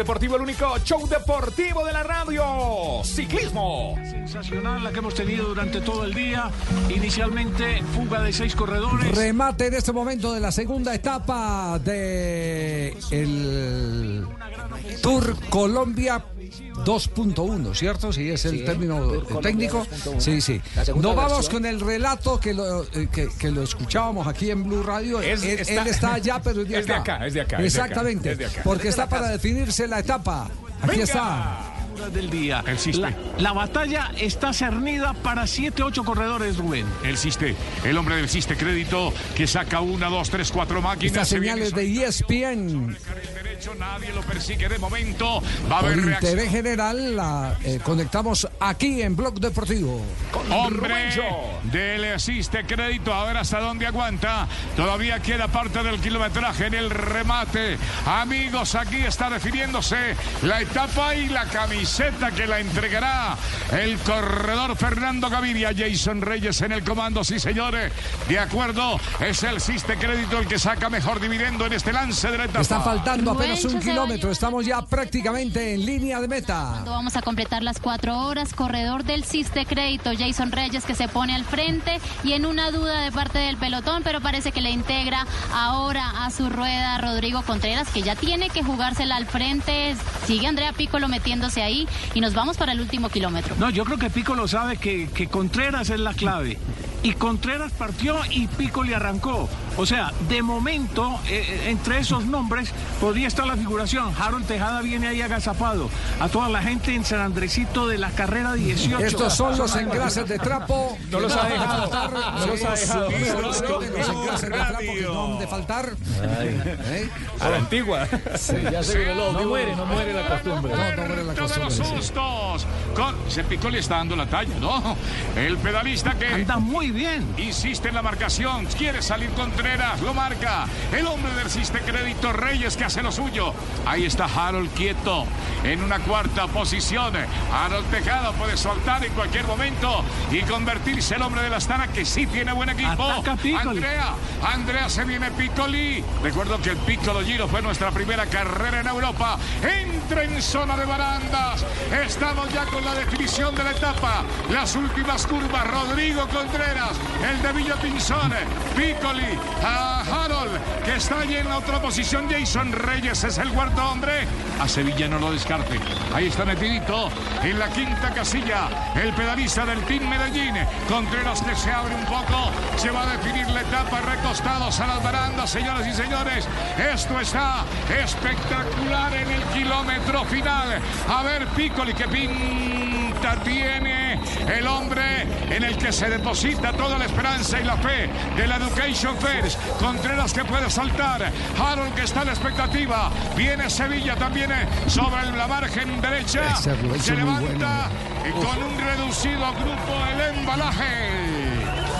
Deportivo, el único show deportivo de la radio. Ciclismo. Sensacional la que hemos tenido durante todo el día. Inicialmente fuga de seis corredores. Remate en este momento de la segunda etapa de el Tour Colombia 2.1, ¿cierto? Sí, es el Sí, término técnico. 2.1. Sí, sí. Nos vamos versión. con el relato que lo, eh, que, que lo escuchábamos aquí en Blue Radio. Es- él, está- él está allá, pero es de es de acá. de acá, es de acá, Exactamente. es de acá. Porque está para definirse la etapa. Aquí Venga. está. del día. El Ciste. La, la batalla está cernida para 7, 8 corredores, Rubén. El Ciste, el hombre del Ciste Crédito que saca una, dos, tres, cuatro máquinas. Estas señales de ESPN derecho, nadie lo persigue de momento. Va a por haber reacción. interés general la eh, conectamos aquí en Blog Deportivo. Hombre del Ciste Crédito, a ver hasta dónde aguanta. Todavía queda parte del kilometraje en el remate. Amigos, aquí está definiéndose la etapa y la camiseta que la entregará el corredor Fernando Gaviria. Jason Reyes en el comando, sí señores. De acuerdo, es el Ciste Crédito el que saca mejor dividendo en este lance de la etapa. Está faltando Rubén apenas un kilómetro. Estamos ya prácticamente en línea de meta. Vamos a completar las cuatro horas. Corredor del Ciste Crédito, Jason Reyes, que se pone al frente y en una duda de parte del pelotón, pero parece que le integra ahora a su rueda Rodrigo Contreras, que ya tiene que jugársela al frente. Sigue Andrea Piccolo metiéndose ahí y nos vamos para el último kilómetro. No, yo creo que Pico lo sabe que, que Contreras es la clave. Y Contreras partió y Pico le arrancó. O sea, de momento, eh, eh, entre esos nombres podría estar la figuración. Harold Tejada viene ahí agazapado. A toda la gente en San Andresito de la carrera 18. Estos son los engrases de trapo. No los ha dejado. No los ha dejado. Los engrases de trapo que no han de faltar. A la antigua. Ya se no muere, no muere la costumbre. No, no muere la Todos costumbre, sustos. Ese Pico le está dando la talla, ¿no? El pedalista que Anda muy bien. insiste en la marcación. Quiere salir Contreras, lo marca. El hombre del Ciste Crédito Reyes que hace lo suyo. Ahí está Harold quieto en una cuarta posición. Harold Tejada puede soltar en cualquier momento y convertirse el hombre de la Astana que sí tiene buen equipo. Andrea, Andrea se viene Piccoli. Recuerdo que el Piccolo Giro fue nuestra primera carrera en Europa. Entra en zona de barandas. Estamos ya con la definición de la etapa. Las últimas curvas. Rodrigo Contreras, el de Villa Pinzón, Piccoli, a Harold, que está allí en la otra posición. Jason Reyes es el cuarto hombre. A Sevilla no lo descarte. Ahí está metidito en la quinta casilla. El pedalista del Team Medellín. Contreras que se abre un poco. Se va a definir la etapa recostados a las barandas, señoras y señores. Esto está espectacular en el kilómetro final. A ver, Piccoli, que pinta tiene el hombre en el que se deposita toda la esperanza y la fe de la Education First. Contreras que puede saltar. Harold que está en la expectativa. Viene Sevilla también eh, sobre la margen derecha. Se levanta y con un reducido grupo el embalaje.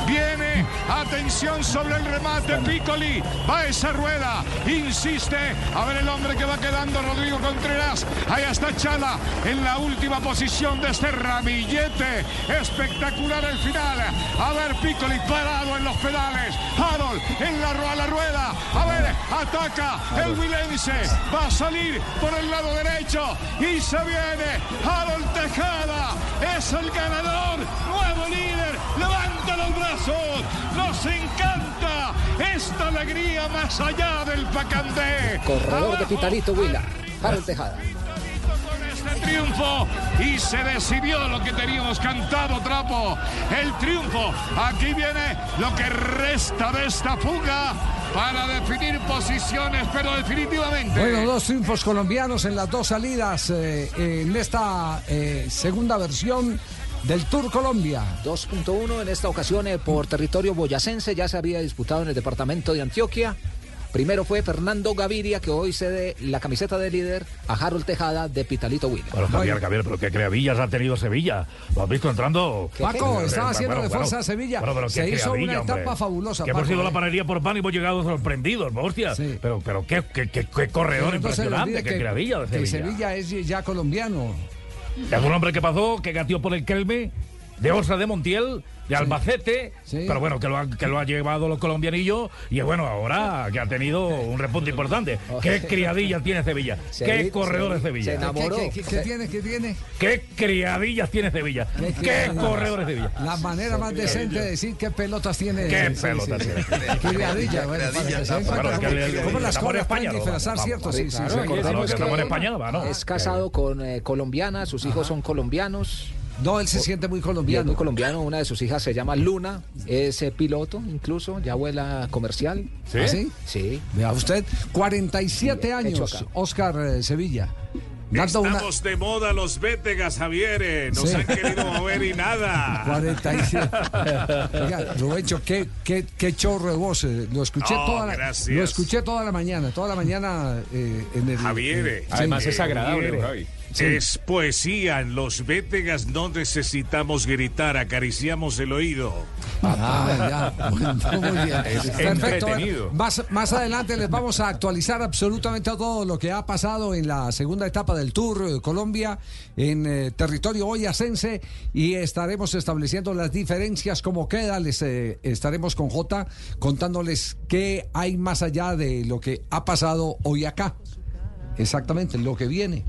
Viene, atención sobre el remate, Piccoli, va esa rueda, insiste, a ver el hombre que va quedando, Rodrigo Contreras, ahí está Chala, en la última posición de este ramillete, espectacular el final, a ver Piccoli parado en los pedales, Harold en la, a la rueda, a ver, ataca el Wilense, va a salir por el lado derecho y se viene Harold Tejada, es el ganador, nuevo líder, levanta los brazos, nos encanta esta alegría más allá del Pacandé. Corredor de Abajo, Pitarito Huila, Harold Tejada. con este triunfo y se decidió lo que teníamos cantado trapo el triunfo aquí viene lo que resta de esta fuga para definir posiciones, pero definitivamente. Bueno, dos triunfos colombianos en las dos salidas eh, en esta eh, segunda versión del Tour Colombia. 2.1 en esta ocasión eh, por territorio boyacense, ya se había disputado en el departamento de Antioquia. Primero fue Fernando Gaviria, que hoy cede la camiseta de líder a Harold Tejada de Pitalito Williams. Bueno, Javier, Javier, pero qué creavillas ha tenido Sevilla. ¿Lo has visto entrando? Paco, Eh, estaba eh, haciendo bueno, de fuerza bueno. a Sevilla. Bueno, pero Se hizo una hombre. etapa fabulosa. Que hemos Paco, ido a la ¿eh? panadería por pan y hemos llegado sorprendidos, hostia. Pero, pero qué, qué, qué, qué corredor Pero impresionante, qué que- creavilla de que. Sevilla es ya colombiano. Es un hombre que pasó, que gateó por el Kelme, de Osa de Montiel, de Albacete, pero bueno, que lo, ha, que lo ha llevado los colombianillos y bueno, ahora que ha tenido un repunte importante. ¿Qué criadillas tiene Sevilla? Se ¿Qué vi- corredor de se- Sevilla? se enamoró. ¿Qué, qué- qué tiene? ¿Qué tiene? ¿Qué criadillas tiene Sevilla? ¿Qué, criadillas? corredor de Sevilla? La manera más decente de decir qué pelotas tiene. ¿Qué Sí, pelotas sí, sí. tiene? Criadilla, bueno, para que se den cuenta Bueno, es que cómo- las cosas España, disfrazar, ¿cierto? Sí, sí, sí. Es casado con eh, colombiana, sus hijos son colombianos. No, él se siente muy es colombiano. muy colombiano, una de sus hijas se llama Luna, es eh, piloto incluso, ya vuela comercial. ¿Sí? ¿Ah, sí? Sí. Vea usted, 47 Hecho años. Oscar eh, Sevilla. Dando una Estamos de moda los Vétegas, Javier. eh, Nos Sí. han querido mover y nada. 47. Oiga, Rubencho, qué, qué, qué chorro de voz. Lo escuché, Oh, toda la, lo escuché toda la mañana, toda la mañana eh, en el... Javier. eh, eh, sí. Javier, Javier. Sí. Es poesía. En los Vétegas no necesitamos gritar, acariciamos el oído. Ah, ya. Bueno, muy bien. Es Perfecto. entretenido. Bueno, Más, más adelante les vamos a actualizar absolutamente todo lo que ha pasado en la segunda etapa del Tour eh, Colombia en eh, territorio boyacense y estaremos estableciendo las diferencias, cómo queda. Les eh, estaremos con J contándoles qué hay más allá de lo que ha pasado hoy acá. Exactamente, lo que viene.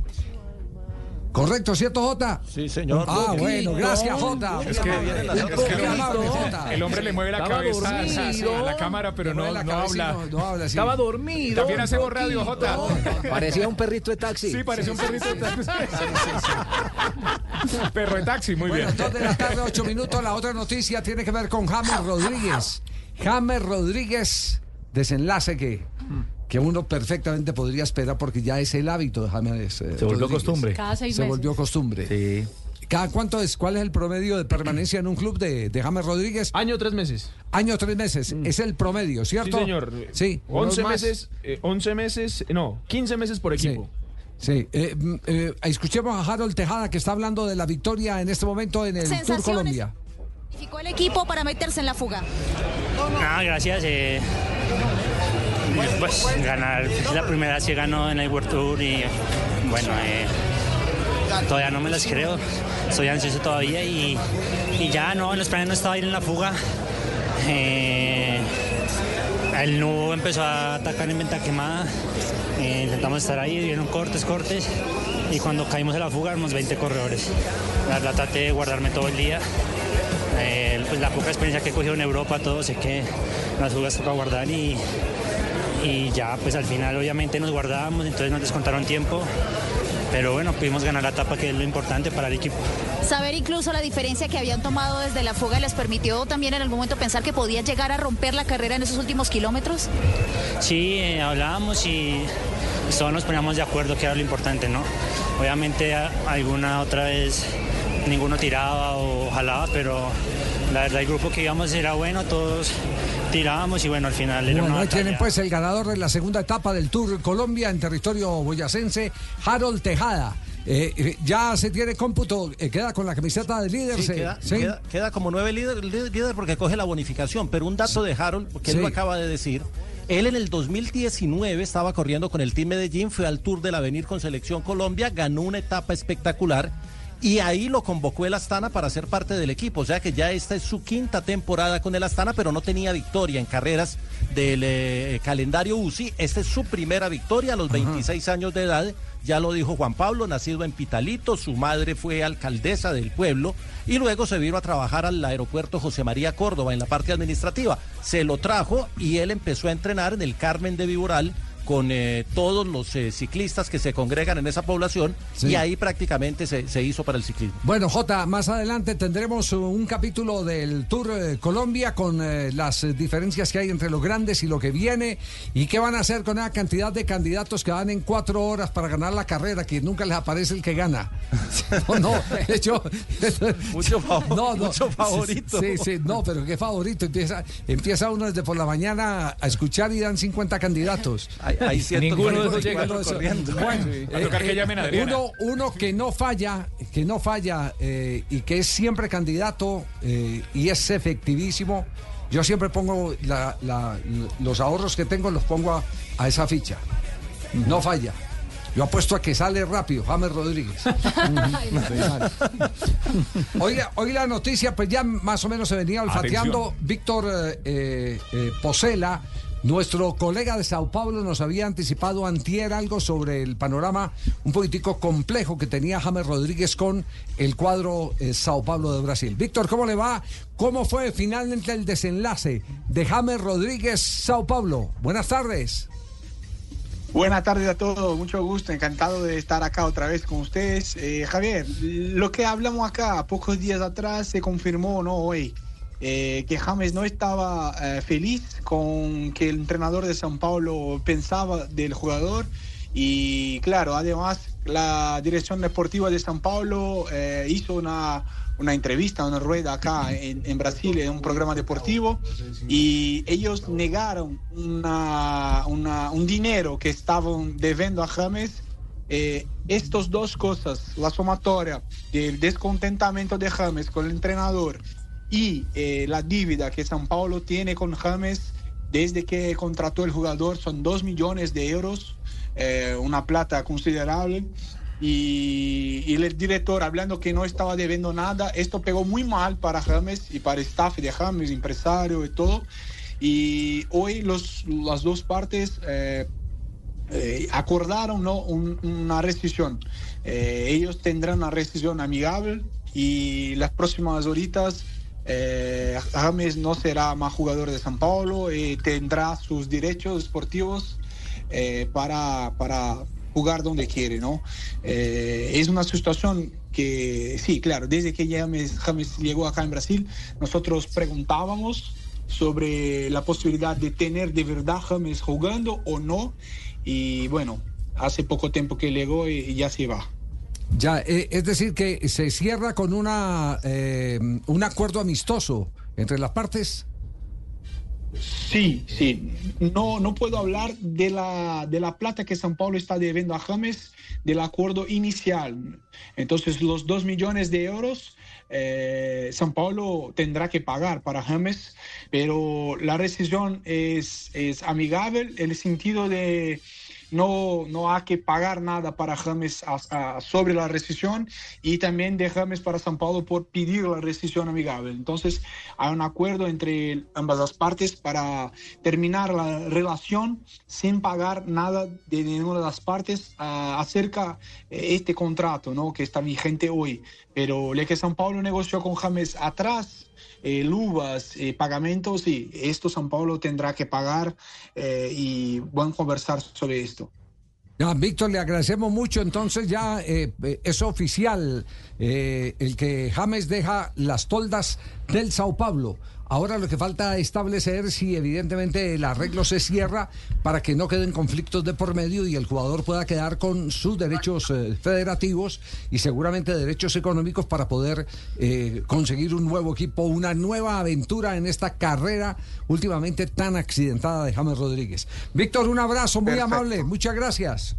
¿Correcto, cierto, Jota? Sí, señor. Ah, bueno, gracias, Jota. Es que, es el hombre le mueve la Estaba cabeza a- dormido. a la cámara, pero no, mueve la no cabeza y habla. no- no habla, sí. Estaba dormido. También hacemos radio, Jota. Parecía un perrito de taxi. Sí, parecía un perrito de taxi. Perro de taxi, muy Bueno, bien. dos de la tarde, ocho minutos. La otra noticia tiene que ver con James Rodríguez. James Rodríguez, desenlace que, que uno perfectamente podría esperar porque ya es el hábito de James. eh, Se volvió Rodríguez. costumbre. Cada seis Se meses. volvió costumbre. Sí. ¿Cada cuánto es? ¿Cuál es el promedio de permanencia en un club de, de James Rodríguez? Año, tres meses. Año, tres meses. Es el promedio, ¿cierto? Sí, señor. Sí. 11 unos más. meses, eh, 11 meses, no, 15 meses por equipo. Sí, eh, mm, eh, escuchemos a Harold Tejada que está hablando de la victoria en este momento en el Tour. Colombia. Significó el equipo para meterse en la fuga. Ah, gracias. Eh, pues ganar, la primera vez que gano en el World Tour y bueno, eh, todavía no me las creo. Estoy ansioso todavía y, ya no, en los planes no estaba ir en la fuga. Eh, el nudo empezó a atacar en venta quemada. eh, intentamos estar ahí, dieron cortes, cortes. Y cuando caímos en la fuga, éramos 20 corredores. La verdad, traté de guardarme todo el día. Pues la poca experiencia que he cogido en Europa, todo sé que las fugas toca guardar y, y ya, pues al final obviamente nos guardábamos, entonces nos descontaron tiempo. Pero bueno, pudimos ganar la etapa que es lo importante para el equipo. Saber incluso la diferencia que habían tomado desde la fuga les permitió también en algún momento pensar que podía llegar a romper la carrera en esos últimos kilómetros. Sí, eh, hablábamos y todos nos poníamos de acuerdo que era lo importante, ¿no? Obviamente alguna otra vez ninguno tiraba o jalaba, pero la verdad el grupo que íbamos era bueno, todos tirábamos y bueno, al final era Bueno, una ahí tienen batalla. pues el ganador de la segunda etapa del Tour Colombia en territorio boyacense, Harold Tejada. Eh, eh, ya se tiene cómputo, eh, queda con la camiseta de líder. Sí, se- queda, sí. queda- queda como nueve líder, líder, líder porque coge la bonificación. Pero un dato de Harold, que él lo acaba de decir. Él en el 2019 estaba corriendo con el Team Medellín, fue al Tour del Avenir con Selección Colombia, ganó una etapa espectacular y ahí lo convocó el Astana para ser parte del equipo. O sea que ya esta es su quinta temporada con el Astana, pero no tenía victoria en carreras del eh, calendario UCI. Esta es su primera victoria a los 26 años de edad. Ya lo dijo Juan Pablo, nacido en Pitalito, su madre fue alcaldesa del pueblo y luego se vino a trabajar al aeropuerto José María Córdoba en la parte administrativa. Se lo trajo y él empezó a entrenar en el Carmen de Viboral con eh, todos los eh, ciclistas que se congregan en esa población Sí. y ahí prácticamente se, se hizo para el ciclismo. Bueno, Jota, más adelante tendremos un capítulo del Tour eh, Colombia con eh, las diferencias que hay entre los grandes y lo que viene y qué van a hacer con esa cantidad de candidatos que van en cuatro horas para ganar la carrera, que nunca les aparece el que gana. No, no, de hecho, Mucho, favor- no, no. mucho favorito. Sí, sí, no, pero qué favorito. Empieza, empieza uno desde por la mañana a escuchar y dan 50 candidatos. Hay, hay ciertos Ninguno de esos llega. corriendo. Bueno, Va a tocar que llamen a Adriana. uno, uno que no falla, que no falla eh, y que es siempre candidato eh, y es efectivísimo. Yo siempre pongo la- la- los ahorros que tengo, los pongo a, a esa ficha. No falla. Yo apuesto a que sale rápido, James Rodríguez. Oiga, hoy la noticia, pues ya más o menos se venía olfateando. Atención. Víctor eh, eh, eh, Posela, nuestro colega de Sao Paulo, nos había anticipado antier algo sobre el panorama un poquitico complejo que tenía James Rodríguez con el cuadro eh, Sao Paulo de Brasil. Víctor, ¿cómo le va? ¿Cómo fue finalmente el desenlace de James Rodríguez Sao Paulo? Buenas tardes. Buenas tardes a todos, mucho gusto, encantado de estar acá otra vez con ustedes. Eh, Javier, lo que hablamos acá pocos días atrás se confirmó, ¿no? Hoy, eh, que James no estaba eh, feliz con que el entrenador de San Paulo pensaba del jugador y claro, además la dirección deportiva de San Paulo eh, hizo una, una entrevista, una rueda acá en, Brasil, en un programa deportivo, y ellos negaron una- un dinero que estaban debiendo a James. Eh, estas dos cosas, la sumatoria del descontentamiento de James con el entrenador y eh, la dívida que San Paulo tiene con James desde que contrató el jugador, son dos millones de euros, eh, una plata considerable. Y, y el director hablando que no estaba debiendo nada, esto pegó muy mal para James y para el staff de James, empresario y todo. Y hoy los, las dos partes eh, eh, acordaron ¿no? un- una rescisión. Eh, ellos tendrán una rescisión amigable y las próximas horitas eh, James no será más jugador de San Paulo y tendrá sus derechos deportivos eh, para, para jugar donde quiere, ¿no? Eh, es una situación que, sí, claro, desde que James, James llegó acá en Brasil, nosotros preguntábamos sobre la posibilidad de tener de verdad James jugando o no, y bueno, hace poco tiempo que llegó y ya se va. Ya, eh, es decir, que se cierra con una eh, un acuerdo amistoso entre las partes. Sí, sí. No, no puedo hablar de la, de la plata que San Paulo está debiendo a James del acuerdo inicial. Entonces, los dos millones de euros, eh, San Paulo tendrá que pagar para James, pero la rescisión es, es amigable en el sentido de no, no hay que pagar nada para James sobre la rescisión y también de James para San Paulo por pedir la rescisión amigable. Entonces hay un acuerdo entre ambas las partes para terminar la relación sin pagar nada de ninguna de las partes ah, acerca de este contrato ¿no? que está vigente hoy. Pero lo que San Paulo negoció con James atrás eh, luvas, eh, pagamentos, y esto San Paulo tendrá que pagar eh, y van a conversar sobre esto. Ya, Víctor, le agradecemos mucho. Entonces ya eh, eh, es oficial eh, el que James deja las toldas del Sao Paulo. Ahora lo que falta establecer si evidentemente el arreglo se cierra para que no queden conflictos de por medio y el jugador pueda quedar con sus derechos eh, federativos y seguramente derechos económicos para poder eh, conseguir un nuevo equipo, una nueva aventura en esta carrera últimamente tan accidentada de James Rodríguez. Víctor, un abrazo muy Perfecto. amable, muchas gracias.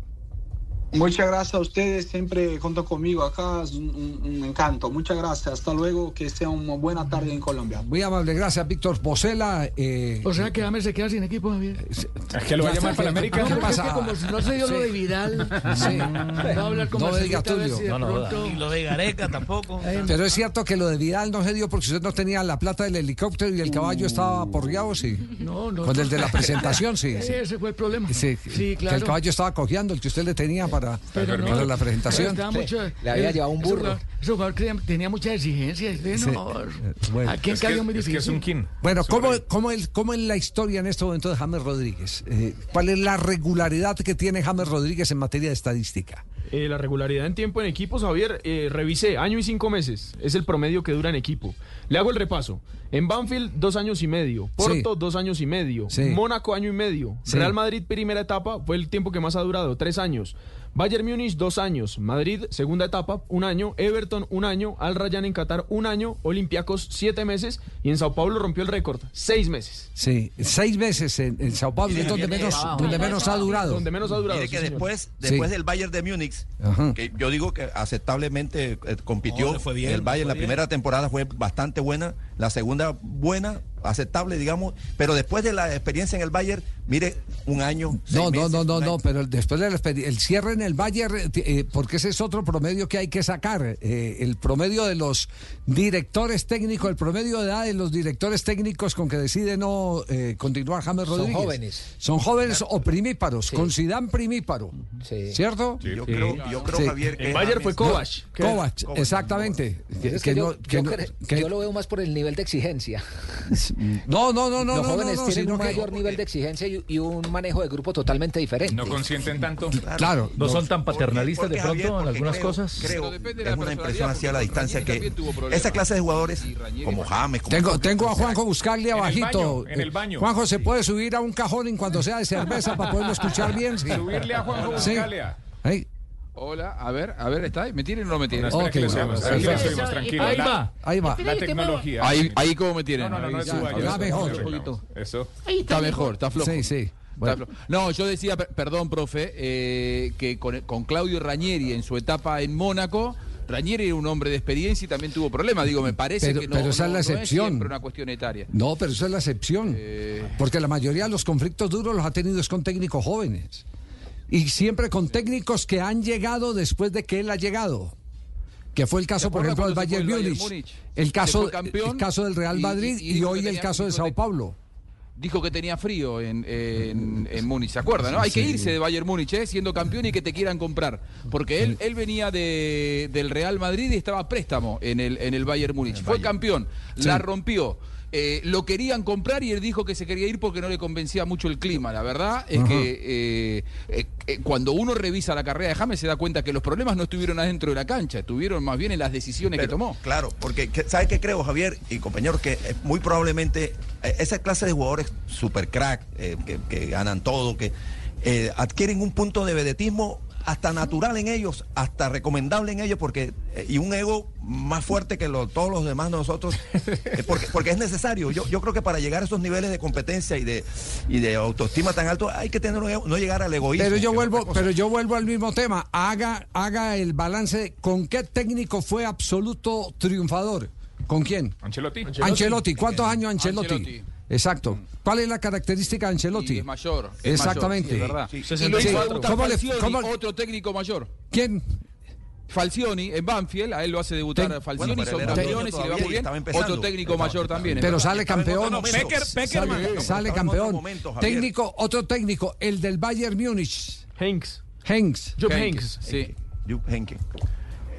Muchas gracias a ustedes, siempre cuentan conmigo acá, es un, un- un encanto. Muchas gracias, hasta luego, que sea una buena tarde en Colombia. Muy amable, gracias, Víctor Posela. Eh, O sea que James se queda sin equipo, Javier. Es que lo va a llamar para América. No, ¿Qué porque es pasa? que como si no se dio lo de Vidal, Sí. va a hablar con No diga, si No, no pronto- Y lo de Gareca tampoco. Pero es cierto que lo de Vidal no se dio porque usted no tenía la plata del helicóptero y el caballo estaba porreado, sí. No, no. Con el de la presentación, sí. sí. Ese fue el problema. Sí, Sí, Que claro. el caballo estaba cojeando, el que usted le tenía para para, Pero no, para la presentación. mucho- Le había llevado un ese burro. jugador- Ese jugador creía- tenía muchas exigencias. eh, Sí. No, Bueno. Aquí en Cali es muy difícil. Bueno, ¿cómo, cómo, el, ¿cómo es la historia en este momento de James Rodríguez? Eh, ¿Cuál es la regularidad que tiene James Rodríguez en materia de estadística? Eh, la regularidad en tiempo en equipos, Javier, eh, revisé, año y cinco meses, es el promedio que dura en equipo. Le hago el repaso. En Banfield, dos años y medio. Porto, dos años y medio. Sí. Mónaco, año y medio. Sí. Real Madrid, primera etapa, fue el tiempo que más ha durado, tres años. Bayern Múnich, dos años. Madrid, segunda etapa, un año. Everton, un año. Al Rayyan en Qatar, un año. Olympiacos, siete meses. Y en Sao Paulo rompió el récord, seis meses. Sí, seis meses en, en Sao Paulo, es donde menos, donde menos ha durado. Donde menos ha durado. Mire que sí, después, Sí. después del Bayern de Múnich, Ajá. que yo digo que aceptablemente eh, compitió, fue bien, el Bayern la bien. primera temporada fue bastante buena, la segunda buena, aceptable, digamos, pero después de la experiencia en el Bayern, mire, un año. seis No, no, meses, no, no, no, pero después del el cierre en el Bayern, eh, eh, porque ese es otro promedio que hay que sacar. eh, el promedio de los directores técnicos, el promedio de edad de los directores técnicos con que decide no eh, continuar James Son Rodríguez. jóvenes. Son jóvenes o primíparos, con Zidane primíparo. ¿Cierto? Yo creo, yo creo Sí. Javier, que El Bayern fue Kovac. Kovac, exactamente. Que- Es que que no- yo, que yo no- cre- que- yo lo veo más por el nivel de exigencia. No, no, no, no. Los jóvenes no, no, tienen un que- mayor nivel de exigencia y, y un manejo de grupo totalmente diferente. No consienten tanto. Claro. No son tan paternalistas Porque, de pronto Javier, en algunas creo- cosas. Creo, es una impresión así a la distancia que esa clase de jugadores, como James, como Tengo, tengo a Juanjo Buscaglia En el abajito. baño, en el Eh, baño. Juanjo, ¿se puede subir a un cajón en cuanto sea de cerveza para poderlo escuchar bien? Sí. Subirle a Juanjo Sí. Hola, a ver, a ver, ¿está ahí? ¿Me tienen o no me tienen? Ok, tranquilo. Ahí La- va, ahí va. La tecnología. Ahí, ahí cómo me tienen. No, no, no, no está mejor. mejor. Un poquito. Eso. Está mejor, está flojo. Sí, sí. Bueno. No, yo decía, per- perdón, profe, eh, que con, con Claudio Ranieri en su etapa en Mónaco, Ranieri era un hombre de experiencia y también tuvo problemas. Digo, me parece Pero- que no, pero esa es no- la no excepción. siempre una cuestión etaria. No, pero eso es la excepción. Eh. Porque la mayoría de los conflictos duros los ha tenido es con técnicos jóvenes. Y siempre con técnicos que han llegado después de que él ha llegado. Que fue el caso, por ejemplo, del Bayern Múnich. El caso, el caso del Real Madrid y- y y, dijo hoy el caso de Sao Paulo. Dijo que tenía frío en, en, en Múnich, ¿se acuerda? ¿no? Hay que irse de Bayern Múnich, ¿eh? siendo campeón y que te quieran comprar. Porque él, él venía de, del Real Madrid y estaba a préstamo en el, en el Bayern Múnich. Fue campeón, la rompió. Eh, lo querían comprar y él dijo que se quería ir porque no le convencía mucho el clima. La verdad es Ajá. que eh, eh, eh, cuando uno revisa la carrera de James se da cuenta que los problemas no estuvieron adentro de la cancha, estuvieron más bien en las decisiones que tomó. Claro, porque que- ¿sabe qué creo, Javier y compañeros? Que muy probablemente eh, esa clase de jugadores super crack, eh, que, que ganan todo, que eh, adquieren un punto de vedetismo hasta natural en ellos, hasta recomendable en ellos, porque eh, y un ego más fuerte que lo- todos los demás de nosotros, eh, porque, porque es necesario. Yo, yo creo que para llegar a esos niveles de competencia y de, y de autoestima tan alto, hay que tener un ego, no llegar al egoísmo. Pero yo vuelvo, pero yo vuelvo al mismo tema. Haga, haga el balance. ¿Con qué técnico fue absoluto triunfador? ¿Con quién? Ancelotti. Ancelotti. ¿Cuántos años Ancelotti? Ancelotti. Exacto. ¿Cuál es la característica de Ancelotti? Y es mayor. es Exactamente. mayor, sí, es verdad. Sí. Y lo hizo Sí. debutar ¿Cómo le- cómo- otro técnico mayor. ¿Quién? Falcioni en Banfield, a él lo hace debutar Ten- Falcioni, Bueno, son campeones y le va muy bien. Otro técnico mayor también. Pero verdad. sale campeón. Becker- Sale, campeón. otro momento, Javier. Técnico, otro técnico, el del Bayern Múnich. Hanks. Hanks. Jupp Henke, Hanks. Sí. Jupp Heynckes.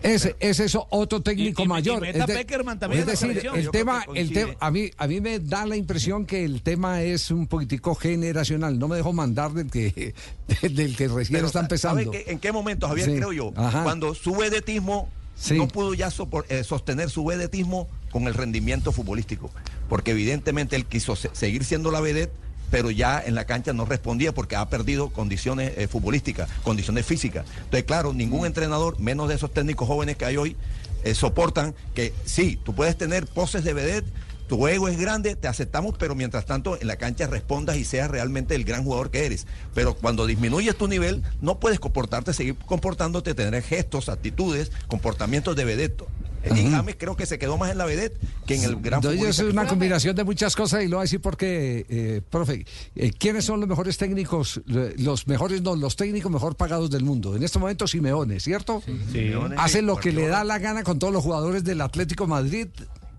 Ese, ese es otro técnico Y- y- y mayor. meta es de- también decir, el tema, el tema, a mí, a mí me da la impresión que el tema es un poquitico generacional. No me dejo mandar del que, del que recién Pero, está ¿sabe empezando. ¿En qué momento, Javier, Sí. creo yo? Ajá. Cuando su vedetismo Sí. no pudo ya sopor- eh, sostener su vedetismo con el rendimiento futbolístico. Porque evidentemente él quiso se- seguir siendo la vedette, pero ya en la cancha no respondía porque ha perdido condiciones eh, futbolísticas, condiciones físicas. Entonces, claro, ningún entrenador, menos de esos técnicos jóvenes que hay hoy, eh, soportan que sí, tú puedes tener poses de vedette, tu ego es grande, te aceptamos, pero mientras tanto en la cancha respondas y seas realmente el gran jugador que eres. Pero cuando disminuyes tu nivel, no puedes comportarte, seguir comportándote, tener gestos, actitudes, comportamientos de vedette. Y James creo que se quedó más en la vedette que en el gran Entonces, futbolista es una combinación de muchas cosas y lo voy a decir porque, eh, profe, eh, ¿quiénes son los mejores técnicos, los mejores, no, los técnicos mejor pagados del mundo? En este momento Simeone, ¿cierto? Simeone, Hace lo que le da la gana con todos los jugadores del Atlético Madrid,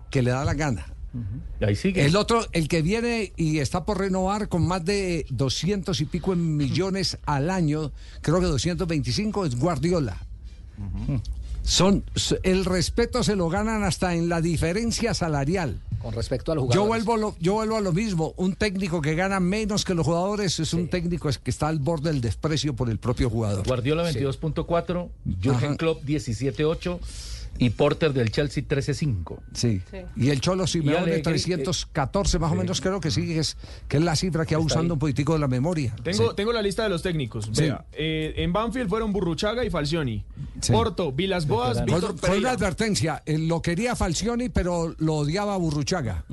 que le da la gana. Y ahí sigue. El otro, el que viene y está por renovar con más de 200 y pico en millones al año, creo que 225 es Guardiola. Son el respeto se lo ganan hasta en la diferencia salarial. Con respecto a los Yo jugadores. vuelvo, lo- yo vuelvo a lo mismo. Un técnico que gana menos que los jugadores es un técnico que está al borde del desprecio por el propio jugador. Guardiola 22.4, Jürgen. Klopp 17.8 y Porter del Chelsea 13.5. Sí. Y el Cholo Simeone Alegri, 314 más o menos creo que sí, que es, que es la cifra que va usando un poquitico de la memoria. Tengo, Sí. tengo la lista de los técnicos. Sí. Vea, eh, en Banfield fueron Burruchaga y Falcioni. Sí. Porto, Vilas Boas, Fue, Víctor fue una advertencia. eh, Lo quería Falcioni, pero lo odiaba Burruchaga.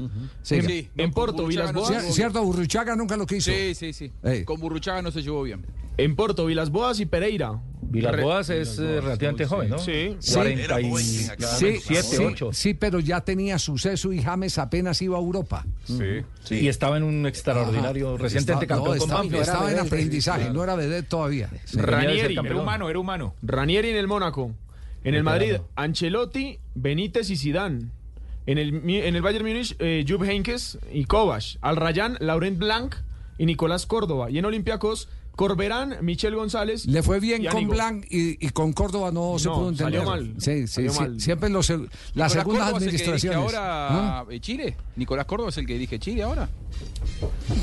Sí. Sí, En no, Porto, Vilas no Boas. Cier- llevó Cierto, Burruchaga nunca lo quiso. Sí, sí, sí. Con Burruchaga no se llevó bien. En Porto, Vilas Boas y Pereira. Villalboas es eh, relativamente joven, ¿no? Sí. Sí. 47, Sí, 8. sí, sí, pero ya tenía suceso y James apenas iba a Europa. Sí. Y estaba en un extraordinario, Ajá. recientemente campeón no, con estaba, Banfield. estaba en Era aprendizaje, no era vedette todavía. Sí. Ranieri. Era humano, era humano. Ranieri en el Mónaco. En el Madrid. Ancelotti, Benítez y Zidane. En el, en el Bayern Múnich, eh, Jupp Heynckes y Kovac. Al Rayán, Laurent Blanc y Nicolás Córdoba. Y en Olympiacos, Corberán, Michel González. Le fue bien con. Blanc y, y con Córdoba no, se pudo entender. salió mal. Sí, sí, Salió sí. mal. Siempre los, las Nicolás segundas Córdoba es el que administraciones. ahora ¿Ah? eh, Chile. Nicolás Córdoba es el que dirige Chile ahora.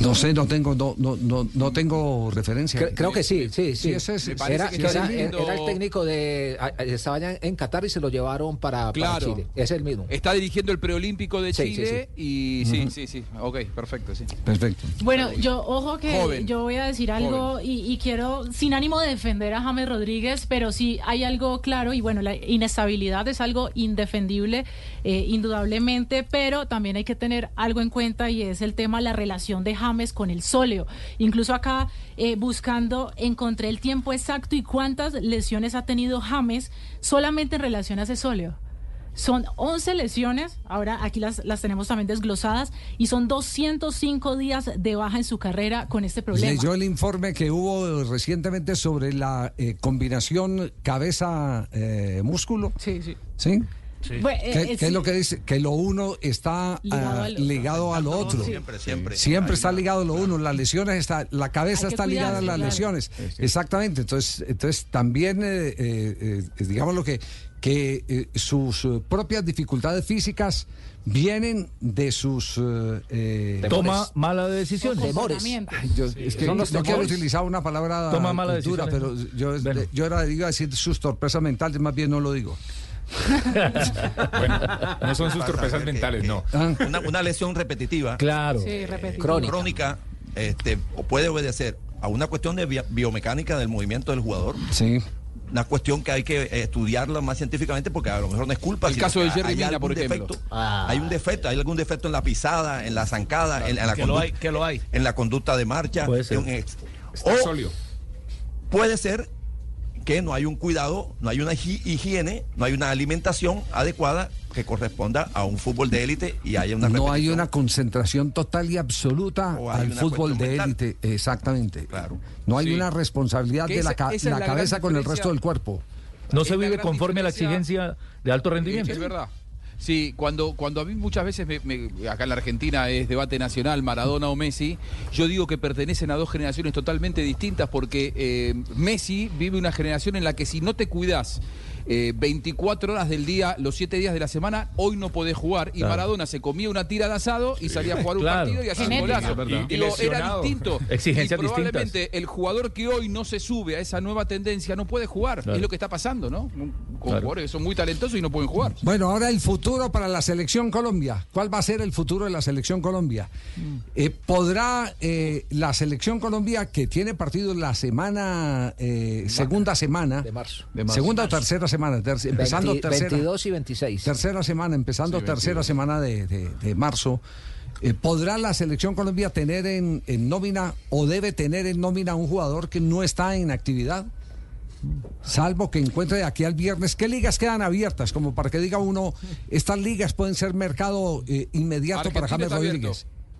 No sé, no tengo, no, no, no, no tengo referencia. Cre- creo que sí, sí, sí. Sí, ese Era, que el técnico de. Estaba ya en Qatar y se lo llevaron para, para Claro. Chile. Es el mismo. Está dirigiendo el preolímpico de Sí, sí, Chile y sí, sí, sí. Ok, perfecto, sí. Perfecto. Bueno, yo, ojo que Joven. yo voy a decir algo y, quiero, sin ánimo de defender a James Rodríguez, pero sí hay algo claro y bueno, la inestabilidad es algo indefendible, eh, indudablemente, pero también hay que tener algo en cuenta y es el tema, la relación de James con el sóleo. Incluso acá, eh, buscando, encontré el tiempo exacto y cuántas lesiones ha tenido James solamente en relación a ese sóleo. Son 11 lesiones, ahora aquí las, las tenemos también desglosadas, y son 205 días de baja en su carrera con este problema. Leyó el informe que hubo recientemente sobre la eh, combinación cabeza-músculo. sí, sí. ¿Sí? Bueno, ¿Qué, eh, qué sí. es lo que dice? Que lo uno está Ligado ah, al otro. ligado a lo otro. Siempre, siempre. Siempre está ligado a lo uno, las lesiones está, la cabeza está ligada a las claro. lesiones. Exactamente. Entonces, entonces también, eh, eh, eh, digamos lo que, que eh, sus eh, propias dificultades físicas vienen de sus eh, Toma malas decisiones. Comportamiento. Ay, yo- es que Son no quiero temores. utilizar una palabra Toma cultura, pero yo, Bueno. yo era, iba a decir sus torpezas mentales, más bien no lo digo. Bueno, no son sus torpezas mentales, que no. Ah. Una, una lesión repetitiva, Claro. Sí, repetido. Crónica. crónica, este, o puede obedecer a una cuestión de bi- biomecánica del movimiento del jugador. Sí. Una cuestión que hay que eh, estudiarla más científicamente porque a lo mejor no es culpa. El caso de Jerry hay Mina, algún por ejemplo. defecto. Ah. Hay un defecto, hay algún defecto en la pisada, en la zancada, en, en la que lo conducta- hay, que lo hay. en la conducta de marcha. Puede ser. en un ex- Está o sólido. puede ser que no hay un cuidado, no hay una hi- higiene, no hay una alimentación adecuada que corresponda a un fútbol de élite y haya una No hay una concentración total y absoluta al fútbol de élite, exactamente. Claro. No hay Sí. una responsabilidad Que de la, ca- cabeza con el resto del cuerpo. No Es se vive conforme a la exigencia de alto rendimiento. Es verdad. Sí, cuando, cuando a mí muchas veces, me- me- acá en la Argentina es debate nacional, Maradona o Messi, yo digo que pertenecen a dos generaciones totalmente distintas porque eh, Messi vive una generación en la que si no te cuidas eh, 24 horas del día, los 7 días de la semana, hoy no podés jugar. Y Claro. Maradona se comía una tira de asado y salía a jugar un Claro. partido y hacía un golazo. Y era distinto. Exigencias y probablemente el jugador que hoy no se sube a esa nueva tendencia no puede jugar. Claro. Es lo que está pasando, ¿no? Con Claro. jugadores que son muy talentosos y no pueden jugar. Bueno, ahora el futuro para la selección Colombia. ¿Cuál va a ser el futuro de la selección Colombia? Eh, ¿Podrá eh, la selección Colombia, que tiene partido la semana, eh, segunda semana, De marzo. segunda o tercera semana, ter- empezando 20 tercera, 22 y 26. tercera semana, empezando tercera semana de, de- de marzo, eh, ¿podrá la selección Colombia tener en, en nómina o debe tener en nómina un jugador que no está en actividad? Salvo que encuentre de aquí al viernes. ¿Qué ligas quedan abiertas? Como para que diga uno, estas ligas pueden ser mercado eh, inmediato para James abierto.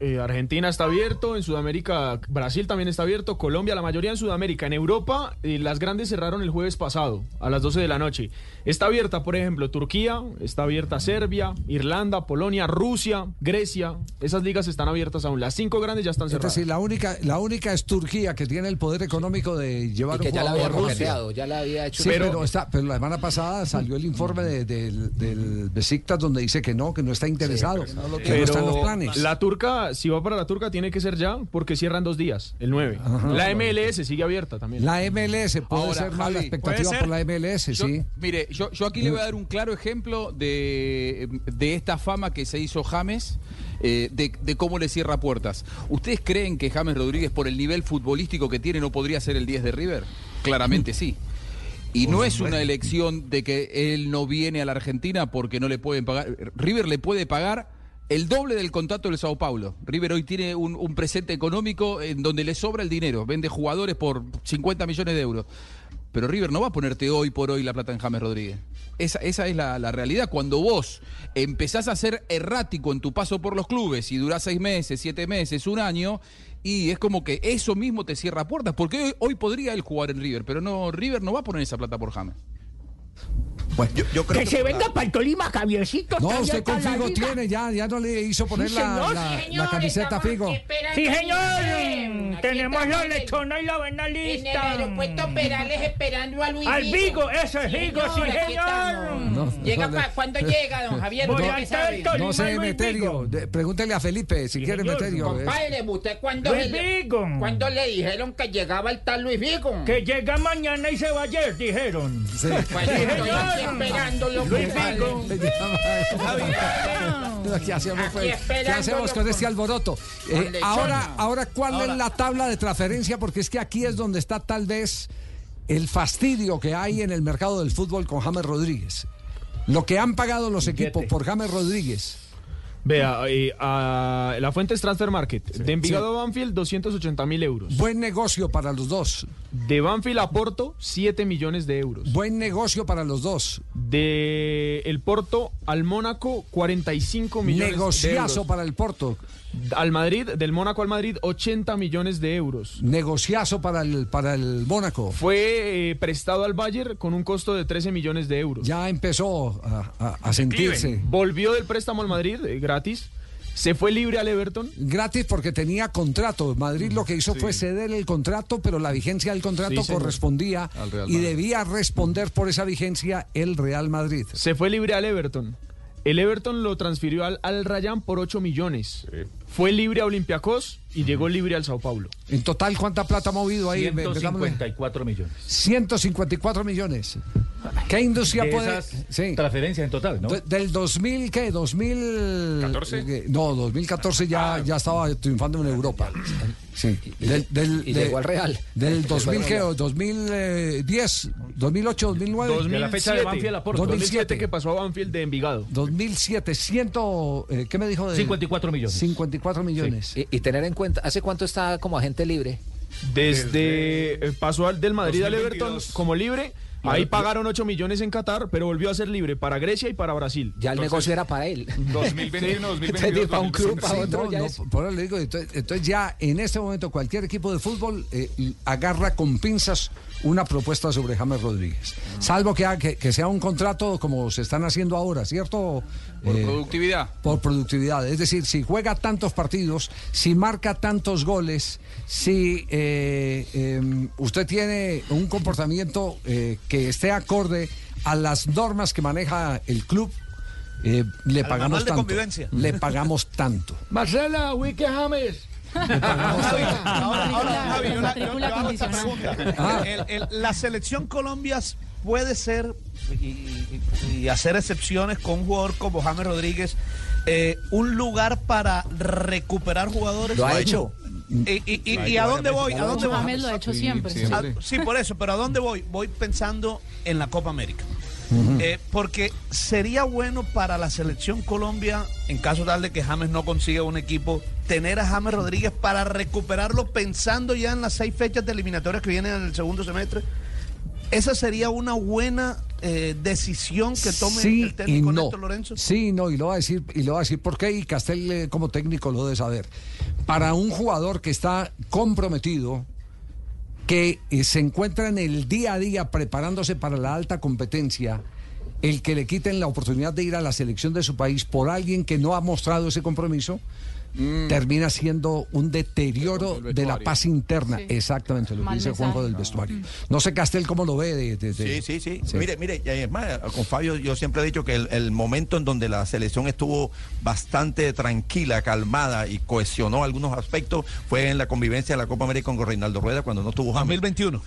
Eh, Argentina está abierto, en Sudamérica, Brasil también está abierto, Colombia, la mayoría en Sudamérica. En Europa, eh, las grandes cerraron el jueves pasado, a las 12 de la noche. Está abierta, por ejemplo, Turquía, está abierta Serbia, Irlanda, Polonia, Rusia, Grecia. Esas ligas están abiertas aún. Las cinco grandes ya están Es cerradas. decir, la única, la única es Turquía que tiene el poder económico de llevar Y que un ya la había Rusia. ya la había hecho. Sí, pero, está, pero la semana pasada salió el informe de- del, del Besiktas donde dice que no, que no está interesado, que no está en los planes. la turca, si va para la turca, tiene que ser ya, porque cierran dos días, el 9. La MLS sigue abierta también. La MLS puede Ahora, ser más la expectativa ¿puede por la? MLS, Yo- sí. Mire, yo, yo aquí le voy a dar un claro ejemplo de, de esta fama que se hizo James, eh, de, de cómo le cierra puertas. ¿Ustedes creen que James Rodríguez, por el nivel futbolístico que tiene, no podría ser el 10 de River? Claramente sí. Y no es una elección de que él no viene a la Argentina porque no le pueden pagar. River le puede pagar el doble del contrato del Sao Paulo. River hoy tiene un, presente económico en donde le sobra el dinero. Vende jugadores por 50 millones de euros. Pero River no va a ponerte hoy por hoy la plata en James Rodríguez. Esa, es la, la realidad. Cuando vos empezás a ser errático en tu paso por los clubes y durás seis meses, siete meses, un año, y es como que eso mismo te cierra puertas. Porque hoy, hoy podría él jugar en River, pero no, River no va a poner esa plata por James. Bueno, yo, yo creo que, se venga para el Tolima, Javiercito. No, usted con Figo tiene, ya, ya no le hizo poner Sí, la, señor, la- sí, la camiseta Figo. Sí, señor. Tenemos la lechona y la buena En el aeropuerto Perales esperando a Luis Al Vigo, eso es Vigo, sí, señor. No, Llega no, pa- ¿Cuándo llega, don Javier? Voy ¿Usted a en Tolima, No sé, Meterio. Pregúntele a Felipe si quiere señor. Meterio. eh. Compadre, ¿usted le- cuándo le dijeron que llegaba el tal Luis Vigo? Que llega mañana y se va ayer, dijeron. Sí. Pues Luis compadre. Vigo. ¿Qué hacemos, Aquí pues? ¿Qué esperándolo hacemos con con- este alboroto? Eh, ahora, ahora, ¿cuál Ahora. es la tabla de transferencia? Porque es que aquí es donde está tal vez el fastidio que hay en el mercado del fútbol con James Rodríguez. Lo que han pagado los equipos por James Rodríguez. Vea, eh, a- la fuente es Transfer Market. De Envigado a Banfield, 280 mil euros. Buen negocio para los dos. De Banfield a Porto, 7 millones de euros. Buen negocio para los dos. De el Porto al Mónaco, 45 millones de Negociazo euros. para el Porto. Al Madrid, del Mónaco al Madrid, 80 millones de euros. Negociazo para el, para el Mónaco. Fue eh, prestado al Bayern con un costo de 13 millones de euros. Ya empezó a, a- a sentirse. Volvió del préstamo al Madrid, eh, gratis. Se fue libre al Everton. Gratis porque tenía contrato. Madrid lo que hizo fue ceder el contrato, pero la vigencia del contrato Sí, correspondía Al Real y debía responder por esa vigencia el Real Madrid. Se fue libre al Everton. El Everton lo transfirió al, al Rayán por 8 millones. Fue libre a Olympiacos y llegó libre al Sao Paulo. En total, ¿cuánta plata ha movido ahí? Empezamos- 154 millones. 154 millones. ¿Qué industria De puede...? esas Sí. transferencias en total, ¿no? De- Del 2000, ¿qué? ¿2000? ¿14? No, 2014 ya, ya estaba triunfando en Europa. Sí. Del, del- y llegó al Real. Del Después 2000, ¿qué? de- 2010, 2008, 2009. De la fecha de Banfield a Porto. 2007 2007 que pasó a Banfield de Envigado. 2007, ciento, eh, ¿qué me dijo? De 54 millones. 54 millones. Y, y tener en cuenta, ¿hace cuánto está como agente libre? Desde eh, pasó al, del Madrid al 2022. Everton como libre. Ahí pagaron 8 millones en Qatar, pero volvió a ser libre para Grecia y para Brasil. Ya el negocio era para él. 2021, 2022, Entonces, para un club, para Sí, otro, no, ya no, es- por eso le digo, entonces, entonces ya en este momento cualquier equipo de fútbol eh, agarra con pinzas una propuesta sobre James Rodríguez. Salvo que, ha- que, que sea un contrato como se están haciendo ahora, ¿cierto? Por Eh, productividad. por productividad. Es decir, si juega tantos partidos, si marca tantos goles, si eh, eh, usted tiene un comportamiento eh, que esté acorde a las normas que maneja el club, eh, le pagamos tanto. Le pagamos tanto. Marcela, Wiki James. Ahora, ahora, Javi, condicional. pregunta. Ah. El- el- la selección Colombia puede ser y, y- y hacer excepciones con un jugador como James Rodríguez, eh, un lugar para recuperar jugadores. Lo ha hecho. Y, a dónde voy? ¿A dónde voy? James lo ha hecho siempre. Ah, sí, por eso, pero ¿a dónde voy? Voy pensando en la Copa América. Eh, porque sería bueno para la selección Colombia, en caso tal de que James no consiga un equipo, tener a James Rodríguez para recuperarlo pensando ya en las seis fechas de eliminatorias que vienen en el segundo semestre. Esa sería una buena eh, decisión que tome Sí el técnico no. Néstor Lorenzo? Sí, no, y lo va a decir, y lo va a decir por qué, y Castel eh, como técnico lo debe saber. Para un jugador que está comprometido, que eh, se encuentra en el día a día preparándose para la alta competencia, el que le quiten la oportunidad de ir a la selección de su país por alguien que no ha mostrado ese compromiso, termina siendo un deterioro de la paz interna. Sí. Exactamente, lo que dice. Juanjo del vestuario. No sé, Castel, cómo lo ve. De, de- de- Sí, sí, sí, Mire, mire, y además, con Fabio yo siempre he dicho que el, el momento en donde la selección estuvo bastante tranquila, calmada y cohesionó algunos aspectos fue en la convivencia de la Copa América con Reinaldo Rueda cuando no tuvo 2021.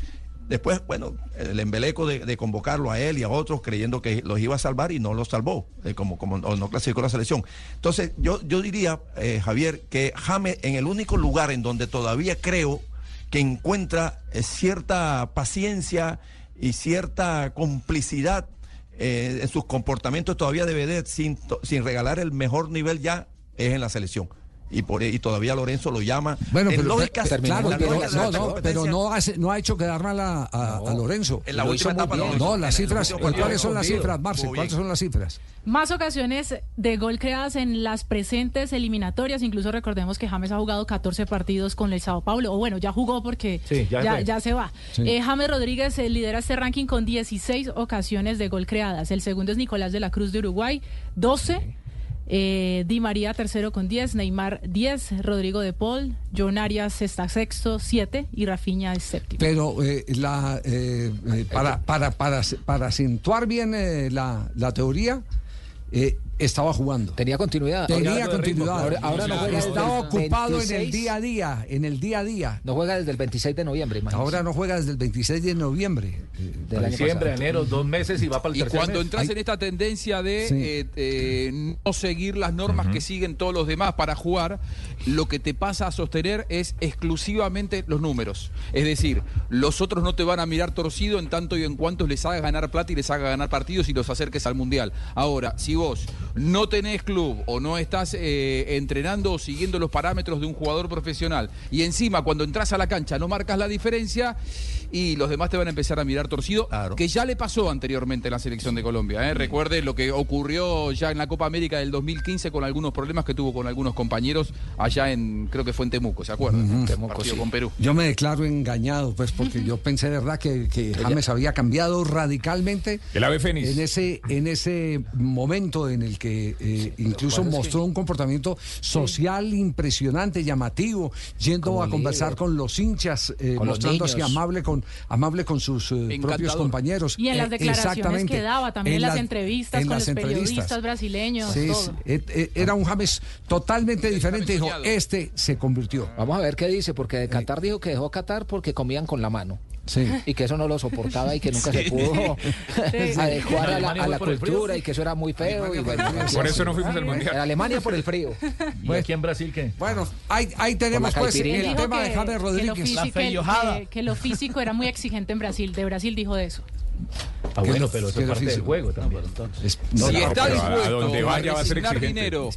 Después, bueno, el embeleco de, convocarlo a él y a otros creyendo que los iba a salvar y no los salvó, eh, como, como no clasificó la selección. Entonces, yo, yo diría, eh, Javier, que James en el único lugar en donde todavía creo que encuentra eh, cierta paciencia y cierta complicidad en sus comportamientos todavía de vedette sin, sin regalar el mejor nivel ya es en la selección. Y, por, y todavía Lorenzo lo llama. Bueno, en pero, claro, lógica no, la no, competencia- pero no, hace- no ha hecho quedar mal a, a- a Lorenzo. En la Lo hizo etapa no bien. las cifras, partido ¿cuáles son las cifras. Marce? ¿Cuáles son las cifras? Más ocasiones de gol creadas en las presentes eliminatorias. Incluso recordemos que James ha jugado 14 partidos con el Sao Paulo. O bueno, ya jugó porque Sí, ya ya, fue. ya se va. Sí. Eh, James Rodríguez eh, lidera este ranking con 16 ocasiones de gol creadas. El segundo es Nicolás de la Cruz de Uruguay, 12. Eh, Di María tercero con 10, Neymar 10, Rodrigo de Paul, John Arias está sexto, 7 y Rafinha es séptimo. Pero eh, la, eh, eh, para, para, para, para acentuar bien eh, la, la teoría, eh, estaba jugando. Tenía continuidad. Tenía continuidad. Ahora, ahora no juega Estaba ocupado en el 26. día a día, en el día a día. No juega desde el 26 de noviembre. Ahora no juega desde el 26 de noviembre. año Diciembre, pasado. enero, dos meses y va para el Y tercer cuando mes. entras en esta tendencia de Sí. eh, eh, no seguir las normas que siguen todos los demás para jugar, lo que te pasa a sostener es exclusivamente los números. Es decir, los otros no te van a mirar torcido en tanto y en cuanto les haga ganar plata y les haga ganar partidos y los acerques al Mundial. Ahora, si vos no tenés club o no estás eh, entrenando o siguiendo los parámetros de un jugador profesional y encima cuando entras a la cancha no marcas la diferencia y los demás te van a empezar a mirar torcido, que ya le pasó anteriormente en la selección de Colombia. ¿eh? Recuerde lo que ocurrió ya en la Copa América del 2015 con algunos problemas que tuvo con algunos compañeros allá en, creo que fue en Temuco, ¿se acuerdan? Partido con Perú. Yo me declaro engañado, pues, porque yo pensé de verdad que, que James había cambiado radicalmente. El ave fénix. En ese, en ese momento en el que eh, incluso mostró un comportamiento social impresionante, llamativo, yendo Como a conversar líder. con los hinchas, eh, Con mostrándose amable con, amable con sus eh, propios compañeros. Y en las Eh, declaraciones exactamente. que daba, también en, las las- entrevistas en con las los entrevistas. periodistas brasileños, Sí, todo. sí. Eh, Era un James totalmente diferente. Dijo, este se convirtió. Vamos a ver qué dice, porque de Qatar dijo que dejó Qatar porque comían con la mano. Sí. Y que eso no lo soportaba y que nunca Sí. se pudo Sí. adecuar a la, a la cultura sí. y que eso era muy feo. Y bueno, Por así. eso no fuimos al Mundial. En Alemania por el frío. ¿Y aquí en Brasil qué? Bueno, ahí, ahí tenemos la pues el tema de que- James que lo Rodríguez. físico- que- que- que lo físico era muy exigente en Brasil. De Brasil dijo de eso. Ah, bueno, pero eso ¿Qué es parte del juego también. Si está dispuesto a resignar dinero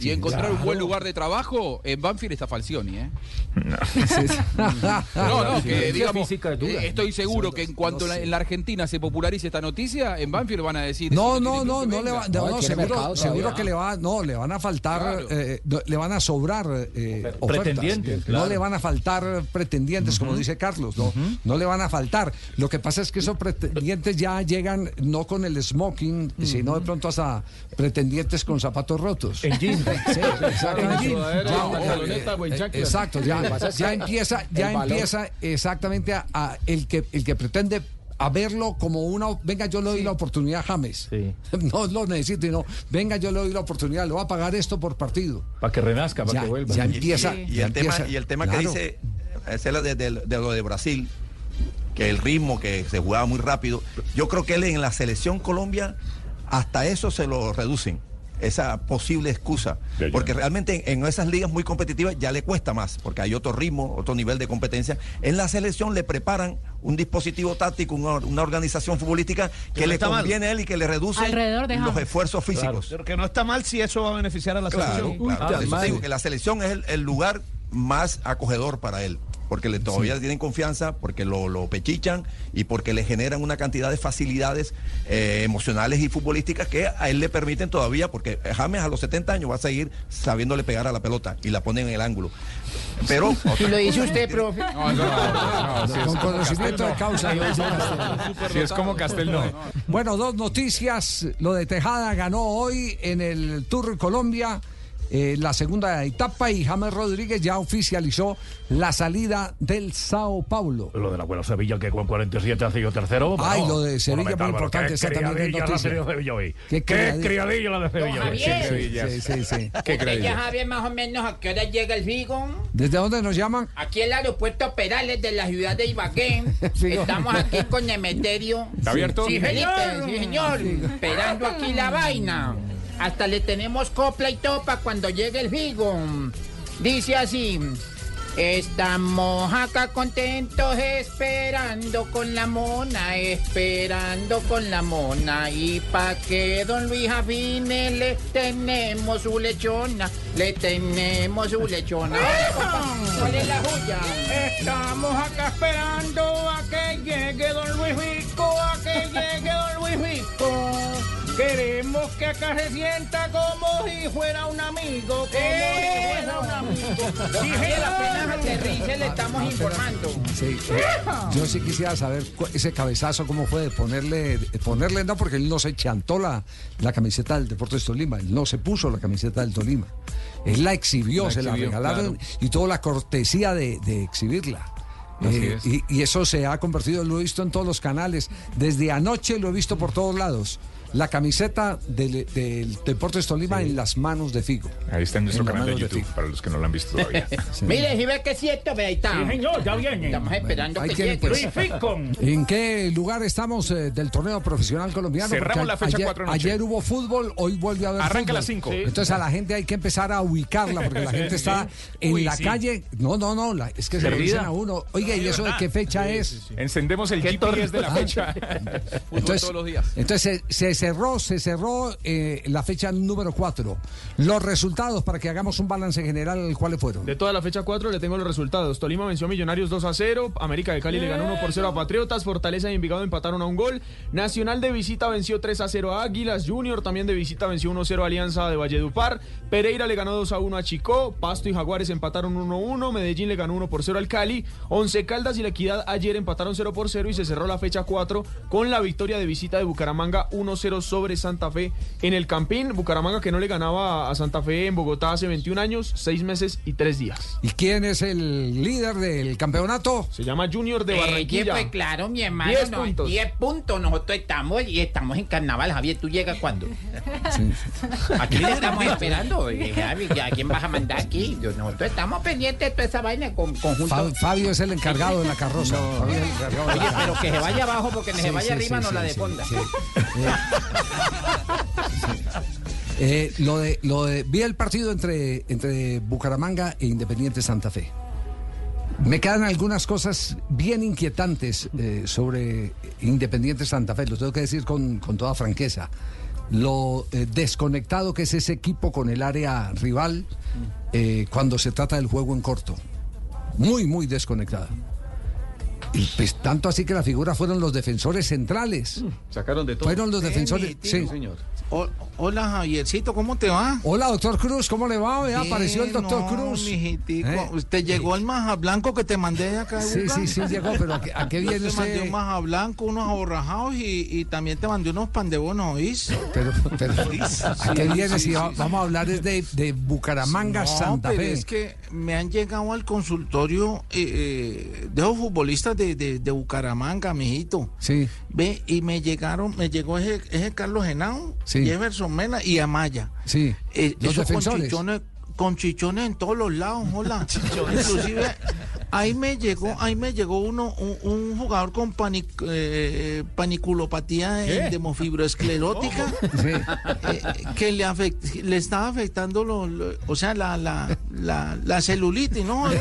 y encontrar un buen lugar de trabajo, en Banfield está Falcioni, ¿eh? No, no, que digamos, eh, estoy seguro que en cuanto la- en la Argentina se popularice esta noticia, en Banfield van a decir... No, "Ese no, no, no le va, venga". no, seguro, que le va, no, le van a faltar, Claro. eh, no, le van a sobrar eh, ofertas. Pretendientes, No le van a faltar pretendientes, como dice Carlos, no, no le van a faltar. Lo que pasa es que esos pretendientes ya llegan no con el smoking, sino de pronto hasta pretendientes con zapatos rotos. En jean. Sí, exactamente. En sudadera, Ya, pantaloneta, eh, eh, chanclas. Exacto, ya, ya empieza, ya empieza exactamente a, a el que el que pretende a verlo como una venga yo le doy la oportunidad a James Sí. no lo necesito y no venga yo le doy la oportunidad le voy a pagar esto por partido Para que renazca, para Ya, que vuelva. ya Y- empieza y, y ya el tema, y el tema claro. que dice, es de- de lo de Brasil, que el ritmo que se jugaba muy rápido. Yo creo que él en la selección Colombia, hasta eso se lo reducen. Esa posible excusa. Porque realmente en, esas ligas muy competitivas ya le cuesta más, porque hay otro ritmo, otro nivel de competencia. En la selección le preparan un dispositivo táctico, una, una organización futbolística que, Que no le mal. conviene a él y que le reduce Alrededor de los esfuerzos físicos. Pero que no está mal si eso va a beneficiar a la Claro, selección. claro. eso digo que la selección es el, el lugar más acogedor para él. Porque le todavía tienen confianza, porque lo, lo pechichan y porque le generan una cantidad de facilidades eh, emocionales y futbolísticas que a él le permiten todavía, porque James a los 70 años va a seguir sabiéndole pegar a la pelota y la pone en el ángulo. Pero Y lo dice usted, profe. No, no, no, no, si Con conocimiento de causa. no. lo dice Castel. Si es como Castel, no. Bueno, dos noticias. Lo de Tejada ganó hoy en el Tour Colombia. Eh, la segunda etapa y James Rodríguez ya oficializó la salida del Sao Paulo. Lo de la Buena Sevilla, que con 47 ha sido tercero. Ay, bueno, lo de Sevilla, muy importante, Qué criadilla la de Sevilla hoy. Qué Qué criadilla. la de Sevilla hoy. Sí, sí, sí. ¿Usted ya sabe más o menos a qué hora llega el Figo? ¿Desde dónde nos llaman? Aquí el aeropuerto Perales de la ciudad de Ibagué. Estamos aquí con Emeterio. ¿Está abierto? Sí, Felipe, sí, señor. Esperando aquí la vaina. Hasta le tenemos copla y topa cuando llegue el Figo. Dice así. Estamos acá contentos esperando con la mona, esperando con la mona. Y pa' que don Luis afine le tenemos su lechona, le tenemos su lechona. ¿Cuál es la joya? Estamos acá esperando a que llegue don Luis Vico, a que llegue don Luis Vico. Queremos que acá se sienta como si fuera un amigo, como si fuera un amigo. Javier, apenas aterrice le estamos informando. Sí, eh, yo sí quisiera saber ese cabezazo cómo fue de ponerle, de ponerle no porque él no se chantó la, la camiseta del Deportes Tolima, él no se puso la camiseta del Tolima. Él la exhibió, La se la regalaron claro. y tuvo la cortesía de, de exhibirla. Eh, es. y, y eso se ha convertido, lo he visto en todos los canales. Desde anoche lo he visto por todos lados. La camiseta del, del Deportes Tolima en las manos de Figo. Ahí está en nuestro En las canal de YouTube, para los que no lo han visto todavía. Mire, si ve que es cierto, ve ahí está. Sí, señor, ya viene. Estamos esperando ahí que llegue. pues. ¿En qué lugar estamos eh, del torneo profesional colombiano? Cerramos Porque la fecha ayer, cuatro anoche. ayer hubo fútbol, hoy vuelve a haber Arranca a fútbol. las cinco. Sí. Entonces a la gente hay que empezar a ubicarla porque la gente está en Uy, la sí. calle. No, no, no, la- es que se dicen a uno. Oiga, ¿y eso de qué fecha es? Encendemos el GPS de la fecha. Entonces, todos los días. entonces se, se cerró, se cerró eh, la fecha número 4. Los resultados para que hagamos un balance general, ¿cuáles fueron? De toda la fecha 4 le tengo los resultados. Tolima venció a Millonarios 2 a 0. América de Cali le ganó 1 por 0 a Patriotas. Fortaleza y Envigado empataron a un gol. Nacional de visita venció 3 a 0 a Águilas. Junior también de visita venció 1 0 a Alianza de Valledupar. Pereira le ganó 2 a 1 a Chicó. Pasto y Jaguares empataron 1 1. Medellín le ganó 1 por 0 al Cali. Once Caldas y La Equidad ayer empataron 0 por 0 y se cerró la fecha 4 con la victoria de visita de Bucaramanga 1 0 sobre Santa Fe en el Campín. Bucaramanga que no le ganaba a Santa Fe en Bogotá hace 21 años, 6 meses y 3 días. ¿Y quién es el líder del campeonato? Se llama Junior de Eh, Barranquilla. pues claro, mi hermano. 10 no, puntos. 10 puntos. Nosotros estamos y estamos en carnaval, Javier. ¿Tú llegas cuándo? Aquí le estamos esperando. eh, ¿a quién vas a mandar aquí? Nosotros estamos pendientes de toda esa vaina con conjunto. Fa- Fabio es el encargado de la carroza. Fabio es el encargado de la Oye, carroza. pero que se vaya abajo porque que Sí, se vaya sí, arriba sí, no sí, la sí, defonda. sí. Eh, lo de, lo de, vi el partido entre, entre Bucaramanga e Independiente Santa Fe. Me quedan algunas cosas bien inquietantes eh, sobre Independiente Santa Fe, lo tengo que decir con, con toda franqueza. Lo eh, desconectado que es ese equipo con el área rival cuando se trata del juego en corto. Muy, muy desconectado. Y pues tanto así que la figura fueron los defensores centrales. Sacaron de todo. Fueron los defensores. Sí, sí. señor. O- hola Javiercito, ¿cómo te va? Hola, doctor Cruz, ¿cómo le va? Ya apareció el doctor no, Cruz. mijitico. ¿Eh? ¿Usted llegó el maja blanco que te mandé de acá de Sí, sí, sí, llegó, pero ¿a qué, a qué viene Yo te mandé usted? un maja blanco, unos aborrajados y, y también te mandé unos pan de bono, ¿oís? Pero, pero, ¿a qué viene va- vamos a hablar de, de Bucaramanga, No, Santa pero Fe? es que me han llegado al consultorio eh, eh, de los futbolistas de, de, de Bucaramanga, mijito. Sí. Ve, y me llegaron, me llegó ese, ese Carlos Genao, Sí. Jefferson Mena y Amaya. Sí. Eh, Los con defensores. Con chichones en todos los lados, hola. Inclusive ahí me llegó, ahí me llegó uno, un, un jugador con panic- eh, paniculopatía ¿Qué? endemofibroesclerótica eh, que le afect- le estaba afectando lo, lo- o sea la la, la, la celulitis, ¿no?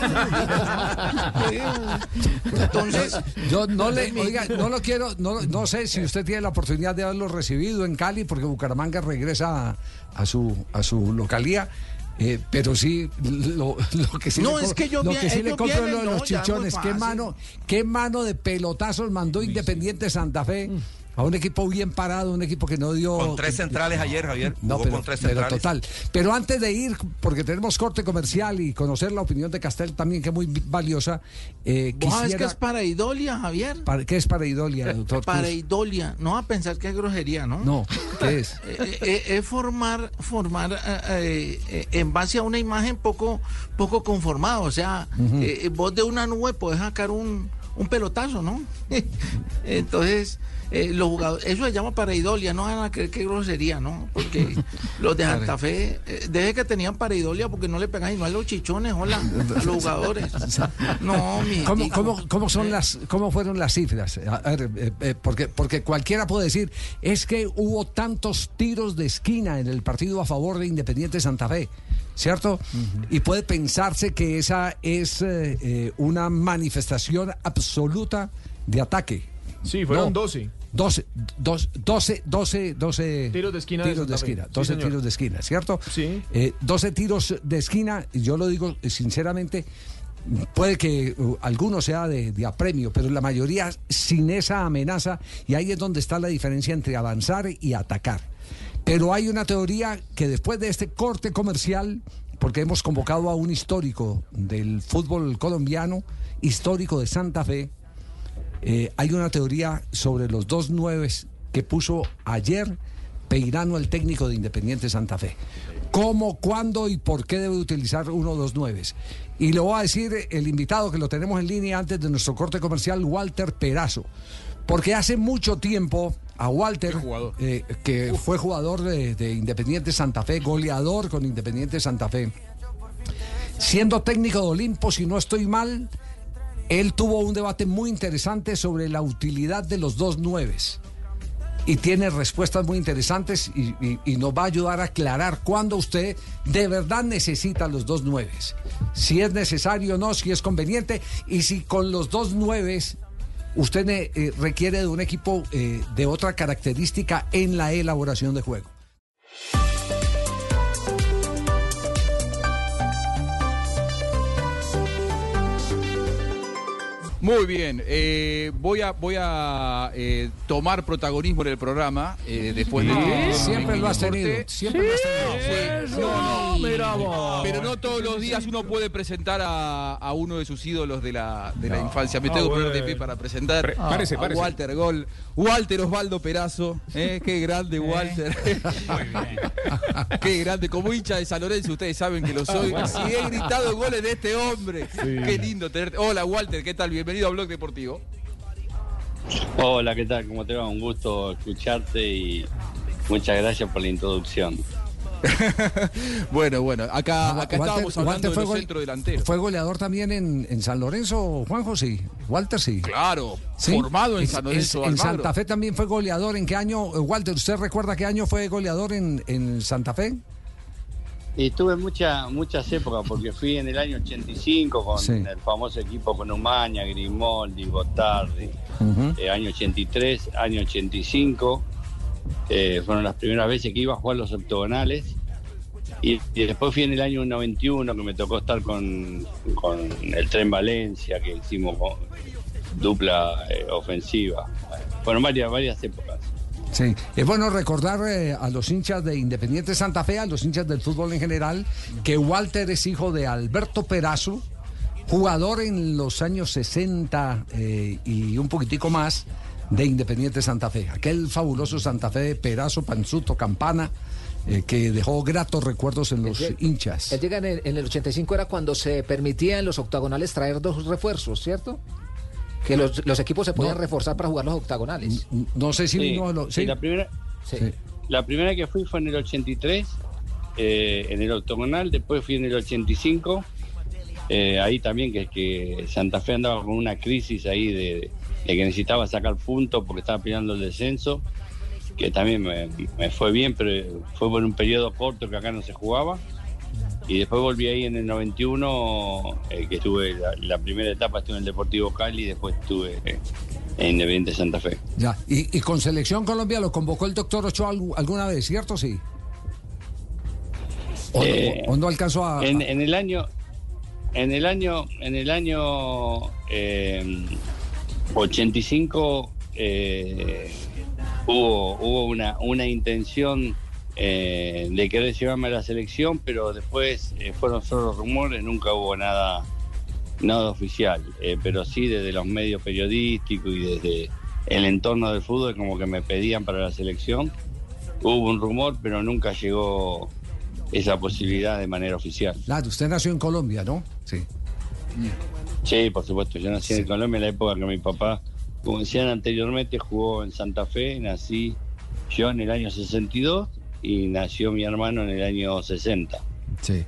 Entonces, Yo no le, oiga, no lo quiero, no, no sé si usted tiene la oportunidad de haberlo recibido en Cali, porque Bucaramanga regresa a, a su, a su localía. Eh, pero sí, lo, lo que sí No, le, es que ellos lo que sí le ellos compro es lo vienen, de los no, chichones. Qué mano, qué mano de pelotazos mandó Independiente Santa Fe a un equipo bien parado, un equipo que no dio. Con tres centrales ayer, Javier. No, Jugó pero, con tres pero centrales. total. Pero antes de ir, porque tenemos corte comercial y conocer la opinión de Castel también, que es muy valiosa, eh, ¿Vos sabes quisiera. que es pareidolia, Javier? para- ¿Qué es pareidolia, doctor? Cruz? Pareidolia. No va a pensar que es grosería, ¿no? No, ¿qué es? Eh, eh, es formar, formar eh, eh, eh, en base a una imagen poco, poco conformada. O sea, eh, vos de una nube podés sacar un, un pelotazo, ¿no? Entonces, eh, los jugadores, eso se llama pareidolia, no van a creer que grosería, ¿no? Porque los de Santa Fe, eh, desde que tenían pareidolia, porque no le pegan a los chichones, hola, a los jugadores. No, mi ¿Cómo, cómo, cómo son las, ¿Cómo fueron las cifras? A ver, eh, eh, porque, porque cualquiera puede decir, es que hubo tantos tiros de esquina en el partido a favor de Independiente Santa Fe, ¿cierto? Y puede pensarse que esa es eh, eh, una manifestación absoluta de ataque. Sí, fueron No. 12. 12, dos- 12, 12, 12 Tiros de esquina tiros de esquina, Sí, 12 señor. tiros de esquina, ¿cierto? Sí. Eh, 12 tiros de esquina, y yo lo digo eh, sinceramente, puede que uh, alguno sea de, de apremio, pero la mayoría sin esa amenaza, y ahí es donde está la diferencia entre avanzar y atacar. Pero hay una teoría que después de este corte comercial, porque hemos convocado a un histórico del fútbol colombiano, histórico de Santa Fe, eh, hay una teoría sobre los dos nueves que puso ayer Peirano, el técnico de Independiente Santa Fe. ¿Cómo, cuándo y por qué debe utilizar uno o dos nueves? Y le voy a decir el invitado que lo tenemos en línea antes de nuestro corte comercial, Walter Perazo. Porque hace mucho tiempo a Walter, eh, que fue jugador de, de Independiente Santa Fe, goleador con Independiente Santa Fe, siendo técnico de Olimpo, si no estoy mal, él tuvo un debate muy interesante sobre la utilidad de los dos nueves. Y tiene respuestas muy interesantes y, nos va a ayudar a aclarar cuándo usted de verdad necesita los dos nueves. Si es necesario o no, si es conveniente y si con los dos nueves usted ne- eh, requiere de un equipo eh, de otra característica en la elaboración de juego. Muy bien, eh, voy a, voy a eh, tomar protagonismo en el programa eh, después de siempre lo has tenido, siempre lo has tenido. No, no, pero no todos los días uno puede presentar a, a uno de sus ídolos de la, de la No. infancia. Me Ah, tengo que poner de pie para presentar Pre- a párese. Walter Gol. Walter Osvaldo Perazo, ¿eh? qué grande Walter. qué grande, como hincha de San Lorenzo, ustedes saben que lo soy. Si he gritado goles de este hombre, Sí. qué lindo tenerte. Hola Walter, ¿qué tal? Bienvenido a Blog Deportivo. Hola, ¿qué tal? ¿Cómo te va? Un gusto escucharte y muchas gracias por la introducción. Bueno, bueno, acá, acá Walter- estábamos hablando Walter de fue los gol- centrodelanteros. ¿Fue goleador también en, en San Lorenzo, Juanjo? Sí. Walter, sí. Claro, Sí. formado en San Lorenzo En, Almagro. Santa Fe también fue goleador. ¿En qué año, eh, Walter, usted recuerda qué año fue goleador en, en Santa Fe? Y tuve mucha, muchas épocas porque fui en el año 85 con Sí. el famoso equipo con Umaña, Grimaldi, Gotardi. Eh, año 83, año 85. eh, fueron las primeras veces que iba a jugar los octogonales. Y, y después fui en el año 91 que me tocó estar con, con el Tren Valencia, que hicimos con- dupla eh, ofensiva. Fueron varias, varias épocas. Sí, es bueno recordar eh, a los hinchas de Independiente Santa Fe, a los hinchas del fútbol en general, que Walter es hijo de Alberto Perazo, jugador en los años 60 eh, y un poquitico más de Independiente Santa Fe. Aquel fabuloso Santa Fe de Perazo, Panzuto, Campana, eh, que dejó gratos recuerdos en los Él- hinchas. Él llega en el, en el 85 era cuando se permitía en los octagonales traer dos refuerzos, ¿cierto? Que los, los equipos se podían No. reforzar para jugar los octagonales. No sé si Sí, la primera la primera que fui fue en el 83 eh, en el octogonal después fui en el 85 eh, ahí también que que Santa Fe andaba con una crisis ahí de, de que necesitaba sacar puntos porque estaba peleando el descenso que también me, me fue bien pero fue por un periodo corto que acá no se jugaba y después volví ahí en el 91 eh, que estuve la, la primera etapa estuve en el Deportivo Cali y después estuve eh, en Independiente Santa Fe Ya. Y, y con Selección Colombia lo convocó el doctor Ochoa algu- alguna vez, ¿cierto? Sí. ¿O, Eh, o no alcanzó a.? En, en el año, en el año, en el año eh, 85 eh, hubo, hubo una, una intención eh, de querer llevarme a la selección, pero después eh, fueron solo rumores, nunca hubo nada, nada oficial. Eh, pero sí desde los medios periodísticos y desde el entorno del fútbol, como que me pedían para la selección. Hubo un rumor, pero nunca llegó esa posibilidad de manera oficial. Claro, usted nació en Colombia, ¿no? Sí. Sí, por supuesto. Yo nací en Colombia en la época que mi papá, como decían anteriormente, jugó en Santa Fe. Nací yo en el año 62 y nació mi hermano en el año 60. Sí.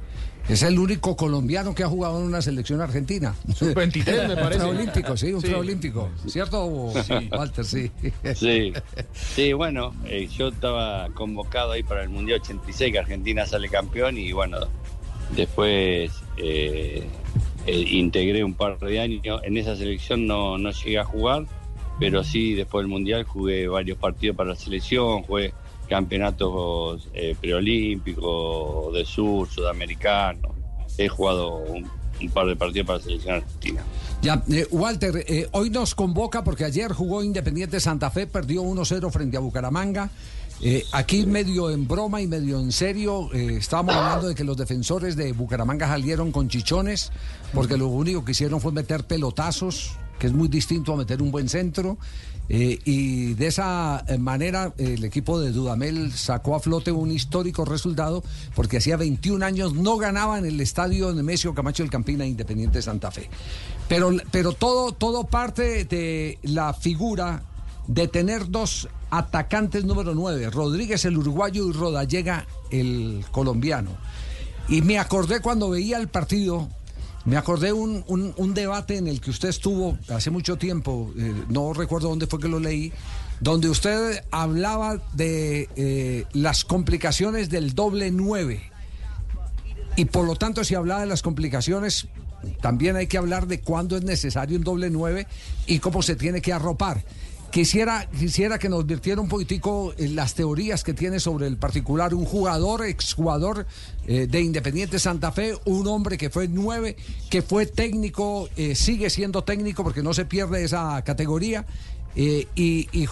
Es el único colombiano que ha jugado en una selección argentina. Sub-23, me parece. Un preolímpico, sí, un Sí. preolímpico. ¿Cierto, Sí. Walter? Sí. Sí, sí bueno, eh, yo estaba convocado ahí para el Mundial 86, que Argentina sale campeón y bueno, después eh, eh, integré un par de años. En esa selección no, no llegué a jugar, pero sí después del Mundial jugué varios partidos para la selección, jugué campeonatos eh, preolímpicos, de sur, sudamericano. He jugado un, un par de partidos para la selección argentina. Ya, eh, Walter, eh, hoy nos convoca porque ayer jugó Independiente Santa Fe, perdió 1-0 frente a Bucaramanga. Eh, aquí medio en broma y medio en serio, eh, estábamos hablando de que los defensores de Bucaramanga salieron con chichones, porque lo único que hicieron fue meter pelotazos, que es muy distinto a meter un buen centro. Eh, y de esa eh, manera el equipo de Dudamel sacó a flote un histórico resultado porque hacía 21 años no ganaba en el estadio Nemesio Camacho del Campina Independiente Santa Fe. Pero, pero todo, todo parte de la figura de tener dos atacantes número 9, Rodríguez el uruguayo y Rodallega el colombiano. Y me acordé cuando veía el partido, me acordé un, un, debate en el que usted estuvo hace mucho tiempo, eh, no recuerdo dónde fue que lo leí, donde usted hablaba de eh, las complicaciones del doble 9. Y por lo tanto, si hablaba de las complicaciones, también hay que hablar de cuándo es necesario un doble 9 y cómo se tiene que arropar. Quisiera, quisiera que nos virtiera un poquitico en las teorías que tiene sobre el particular, un jugador, exjugador eh, de Independiente Santa Fe, un hombre que fue nueve, que fue técnico, eh, sigue siendo técnico porque no se pierde esa categoría. eh, y y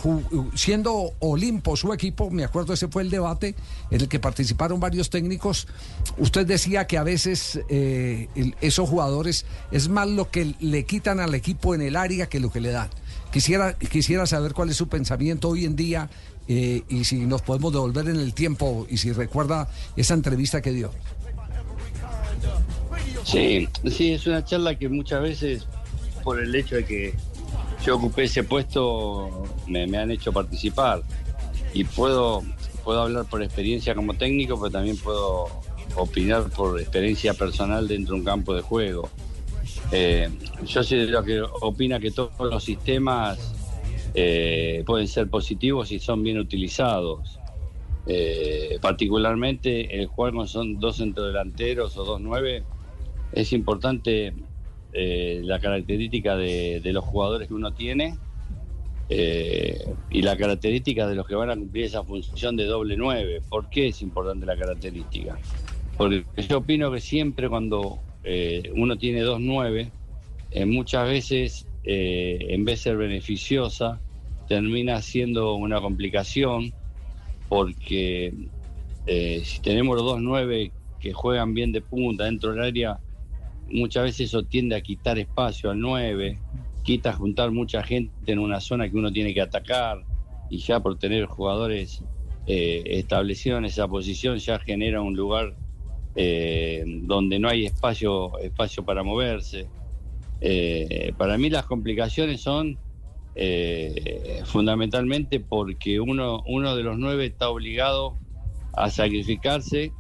siendo Olimpo su equipo, me acuerdo ese fue el debate en el que participaron varios técnicos, usted decía que a veces eh, esos jugadores es más lo que le quitan al equipo en el área que lo que le dan. Quisiera, quisiera saber cuál es su pensamiento hoy en día eh, y si nos podemos devolver en el tiempo y si recuerda esa entrevista que dio. Sí, sí, es una charla que muchas veces, por el hecho de que yo ocupé ese puesto, me, me han hecho participar. Y puedo, puedo hablar por experiencia como técnico, pero también puedo opinar por experiencia personal dentro de un campo de juego. Eh, yo soy de los que opina que todos los sistemas eh, pueden ser positivos si son bien utilizados. Eh, particularmente el jugar con son dos centrodelanteros o dos nueve es importante la característica de, de los jugadores que uno tiene y la característica de los que van a cumplir esa función de doble nueve. ¿Por qué es importante la característica? Porque yo opino que siempre cuando eh, uno tiene dos nueve, eh, muchas veces eh, en vez de ser beneficiosa, termina siendo una complicación porque eh, si tenemos los dos nueve que juegan bien de punta dentro del área, muchas veces eso tiende a quitar espacio al 9, quita juntar mucha gente en una zona que uno tiene que atacar y ya por tener jugadores establecidos en esa posición ya genera un lugar eh, donde no hay espacio, espacio para moverse. Eh, para mí las complicaciones son eh, fundamentalmente porque uno, uno de los nueve está obligado a sacrificarse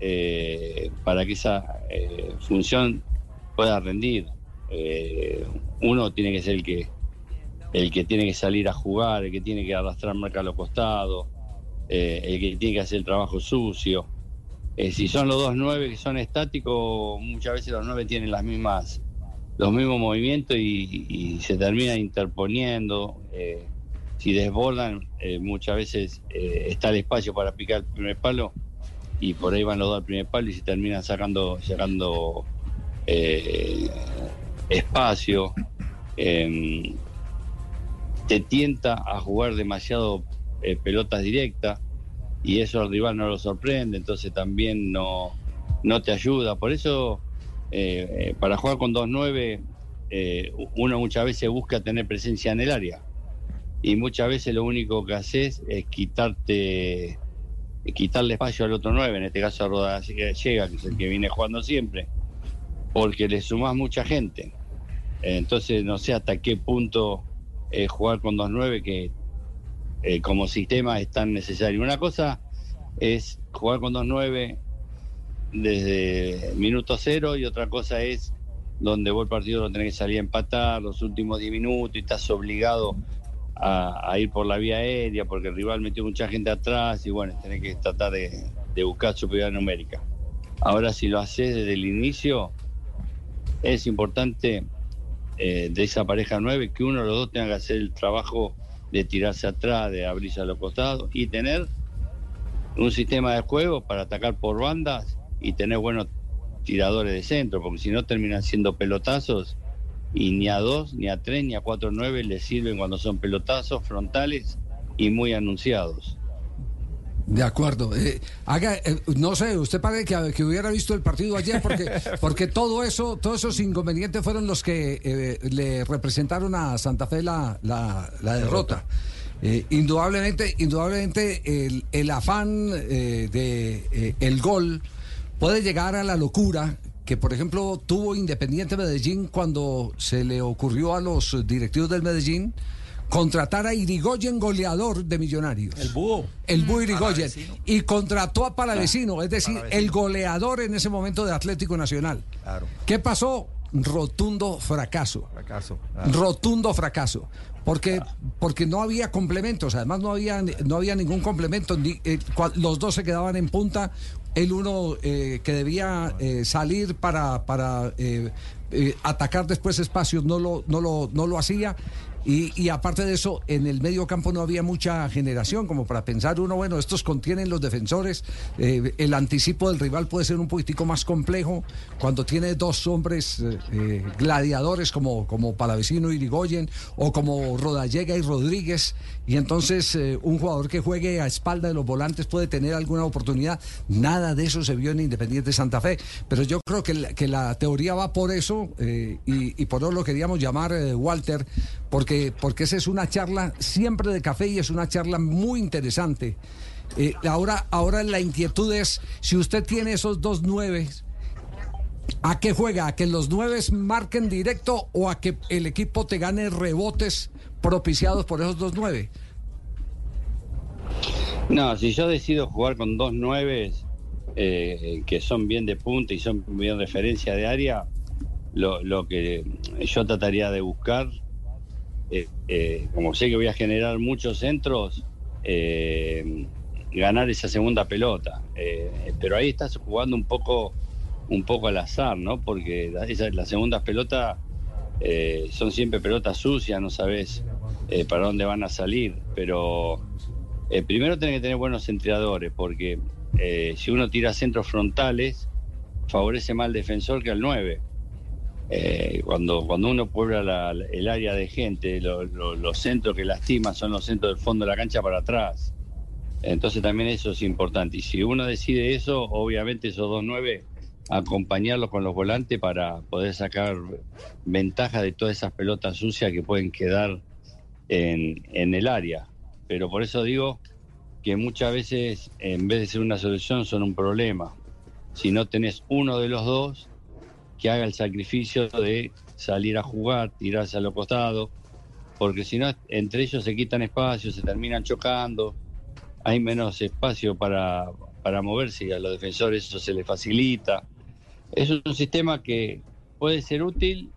eh, para que esa función pueda rendir. Uno tiene que ser el que el que tiene que salir a jugar, el que tiene que arrastrar marca a los costados, el que tiene que hacer el trabajo sucio. Eh, si son los dos nueve que son estáticos, muchas veces los nueve tienen las mismas los mismos movimientos y, se terminan interponiendo. eh, si desbordan, eh, muchas veces está el espacio para picar el primer palo y por ahí van los dos al primer palo y se terminan sacando, sacando espacio. Em, te tienta a jugar demasiado pelotas directas y eso al rival no lo sorprende, entonces también no, no te ayuda. Por eso, eh, eh, para jugar con 2-9, eh, uno muchas veces busca tener presencia en el área. Y muchas veces lo único que haces es quitarte quitarle espacio al otro 9, en este caso a Roda llega, que es el que viene jugando siempre, porque le sumás mucha gente. Entonces no sé hasta qué punto eh, jugar con 2-9 que eh, como sistema es tan necesario. Una cosa es jugar con 2-9 desde minuto cero y otra cosa es donde vos el partido lo tenés que salir a empatar los últimos 10 minutos y estás obligado a, ir por la vía aérea porque el rival metió mucha gente atrás y bueno, tenés que tratar de, de buscar superioridad numérica. Ahora si lo haces desde el inicio, es importante eh, de esa pareja 9 que uno de los dos tenga que hacer el trabajo de tirarse atrás, de abrirse a los costados y tener un sistema de juego para atacar por bandas y tener buenos tiradores de centro, porque si no terminan siendo pelotazos y ni a dos, ni a tres, ni a cuatro nueve les sirven cuando son pelotazos frontales y muy anunciados. De acuerdo. Eh, haga, eh, no sé, usted parece que, que, hubiera visto el partido ayer porque, porque todo eso, todos esos inconvenientes fueron los que eh, le representaron a Santa Fe la, la, la derrota. Eh, indudablemente, indudablemente el, el afán de el gol puede llegar a la locura que por ejemplo tuvo Independiente Medellín cuando se le ocurrió a los directivos del Medellín contratar a Irigoyen goleador de Millonarios. El búho. El búho Irigoyen. Y contrató a Palavecino, es decir, Palavecino. el goleador en ese momento de Atlético Nacional. Claro. ¿Qué pasó? Rotundo fracaso. Fracaso. Claro. Rotundo fracaso. Porque, porque no había complementos, además no había, no había ningún complemento. Ni, eh, los dos se quedaban en punta. El uno eh, que debía eh, salir para, para atacar después espacios no lo, no lo, no lo hacía. Y, aparte de eso, en el medio campo no había mucha generación, como para pensar uno, bueno, estos contienen los defensores, eh, el anticipo del rival puede ser un poquitico más complejo cuando tiene dos hombres eh, gladiadores como, como Palavecino y Irigoyen, o como Rodallega y Rodríguez, y entonces eh, un jugador que juegue a espalda de los volantes puede tener alguna oportunidad. Nada de eso se vio en Independiente Santa Fe, pero yo creo que la, que la teoría va por eso, y, y, por eso lo queríamos llamar, Walter, porque, porque esa es una charla siempre de café y es una charla muy interesante. Eh, ahora, ahora la inquietud es, si usted tiene esos dos nueve, ¿a qué juega? ¿A que los nueve marquen directo o a que el equipo te gane rebotes propiciados por esos dos nueve? No, si yo decido jugar con dos nueves eh, que son bien de punta y son bien referencia de área, lo, lo que yo trataría de buscar eh, eh, como sé que voy a generar muchos centros, eh, ganar esa segunda pelota. pero ahí estás jugando un poco, un poco al azar, ¿no? Porque las segundas pelotas son siempre pelotas sucias, no sabes para dónde van a salir. Pero primero tenés que tener buenos entrenadores, porque si uno tira centros frontales, favorece más al defensor que al 9. Eh, cuando, cuando uno puebla la, el área de gente, lo, lo, los centros que lastiman son los centros del fondo de la cancha para atrás. Entonces también eso es importante. Y si uno decide eso, obviamente esos dos nueve, acompañarlos con los volantes para poder sacar ventaja de todas esas pelotas sucias que pueden quedar en, en el área. Pero por eso digo que muchas veces, en vez de ser una solución, son un problema. Si no tenés uno de los dos, que haga el sacrificio de salir a jugar, tirarse a los costados, porque si no, entre ellos se quitan espacio, se terminan chocando, hay menos espacio para, para moverse y a los defensores eso se les facilita. Es un sistema que puede ser útil,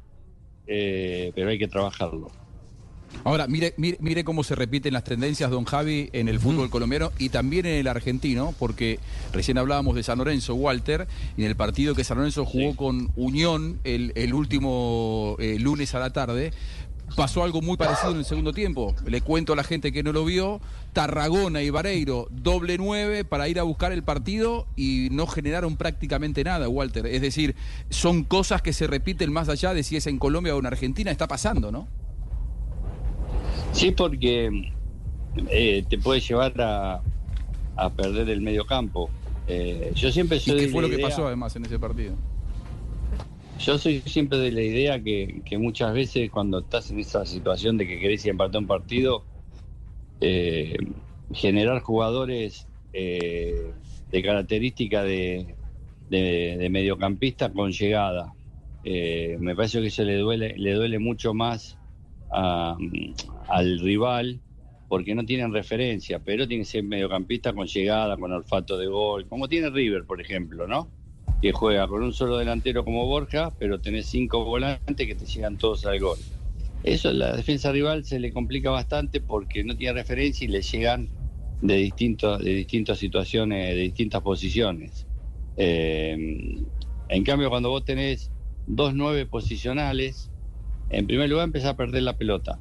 eh, pero hay que trabajarlo. Ahora, mire, mire, mire, cómo se repiten las tendencias, don Javi, en el fútbol colombiano y también en el argentino, porque recién hablábamos de San Lorenzo, Walter, y en el partido que San Lorenzo jugó sí. con Unión el, el último eh, lunes a la tarde, pasó algo muy parecido en el segundo tiempo. Le cuento a la gente que no lo vio, Tarragona y Vareiro, doble nueve para ir a buscar el partido y no generaron prácticamente nada, Walter. Es decir, son cosas que se repiten más allá de si es en Colombia o en Argentina, está pasando, ¿no? Sí, porque eh, te puede llevar a, a perder el medio campo. Eh, yo siempre ¿Y soy qué de fue la lo que pasó además en ese partido? Yo soy siempre de la idea que, que muchas veces cuando estás en esa situación de que querés empatar un partido, eh, generar jugadores eh, de característica de, de- de mediocampista con llegada. Me parece que eso le duele, le duele mucho más a- al rival porque no tienen referencia, pero tiene que ser mediocampista con llegada, con olfato de gol, como tiene River, por ejemplo, ¿no? Que juega con un solo delantero como Borja, pero tenés cinco volantes que te llegan todos al gol. Eso la defensa rival se le complica bastante porque no tiene referencia y le llegan de, distintos, de distintas situaciones, de distintas posiciones. Eh, en cambio, cuando vos tenés dos nueve posicionales, en primer lugar empezás a perder la pelota.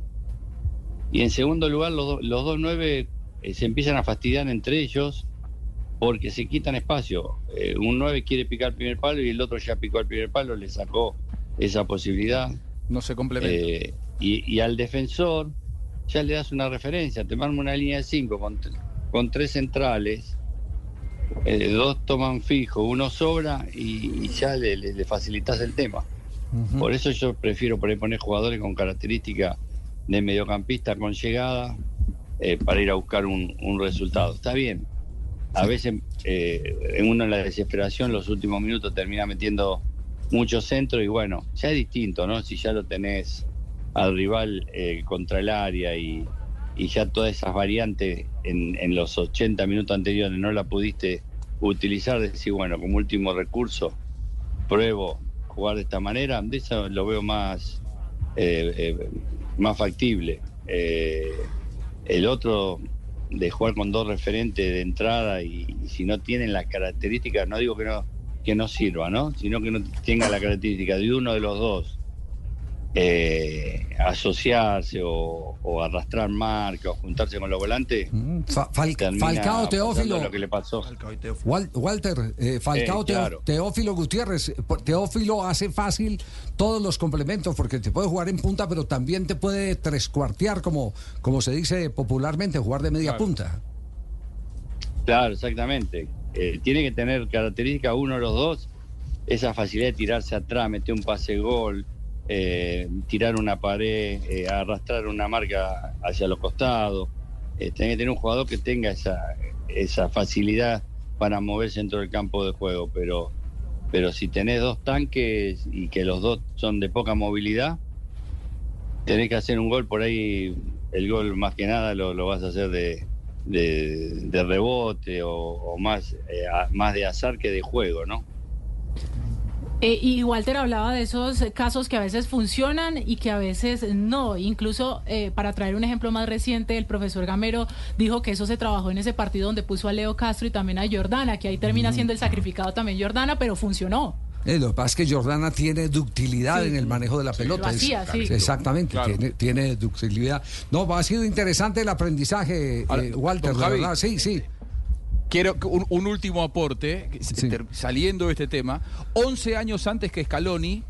Y en segundo lugar, los, do- los dos nueve eh, se empiezan a fastidiar entre ellos porque se quitan espacio. Eh, un nueve quiere picar el primer palo y el otro ya picó el primer palo, le sacó esa posibilidad. No se complementa. Eh, y, y al defensor ya le das una referencia, te manda una línea de cinco con, con tres centrales, eh, dos toman fijo, uno sobra y, y ya le, le- le facilitas el tema. Por eso yo prefiero por ahí poner jugadores con característica de mediocampista con llegada eh, para ir a buscar un, un resultado. Está bien. A veces eh, en uno en la desesperación los últimos minutos termina metiendo mucho centro y bueno, ya es distinto, ¿no? Si ya lo tenés al rival eh, contra el área y, y ya todas esas variantes en, en los 80 minutos anteriores no la pudiste utilizar, decir, bueno, como último recurso, pruebo jugar de esta manera, de eso lo veo más, eh, eh, más factible. Eh, el otro de jugar con dos referentes de entrada y, y si no tienen las características, no digo que no, que no sirva, ¿no? Sino que no tenga la característica de uno de los dos. Eh, asociarse o, o arrastrar marca o juntarse con los volantes Fa- Fal- termina Falcao Teófilo. lo que le pasó Wal- Walter, eh, Falcao Eh, claro. Teófilo Gutiérrez. Teófilo hace fácil todos los complementos porque te puede jugar en punta, pero también te puede trescuartear, como, como se dice popularmente, jugar de media Claro. punta. Claro, exactamente. Eh, tiene que tener característica uno de los dos, esa facilidad de tirarse atrás, meter un pase gol, eh, tirar una pared, eh, arrastrar una marca hacia los costados. Eh, que tener un jugador que tenga esa, facilidad para moverse dentro del campo de juego, pero, pero si tenés dos tanques y que los dos son de poca movilidad, tenés que hacer un gol por ahí, el gol más que nada lo, vas a hacer de, rebote o, más, eh, más de azar que de juego, ¿no? Eh, y Walter hablaba de esos casos que a veces funcionan y que a veces no. Incluso, eh, para traer un ejemplo más reciente, el profesor Gamero dijo que eso se trabajó en ese partido donde puso a Leo Castro y también a Jordana, que ahí termina siendo el sacrificado también Jordana, pero funcionó. Eh, lo que pasa es que Jordana tiene ductilidad Sí. en el manejo de la Sí, pelota. lo hacía, Es- sí. Exactamente, Claro. tiene, tiene ductilidad. No, ha sido interesante el aprendizaje, Ahora, eh, Walter, Javi, verdad. Sí, sí. Quiero un, un último aporte, saliendo de este tema. 11 años antes que Scaloni,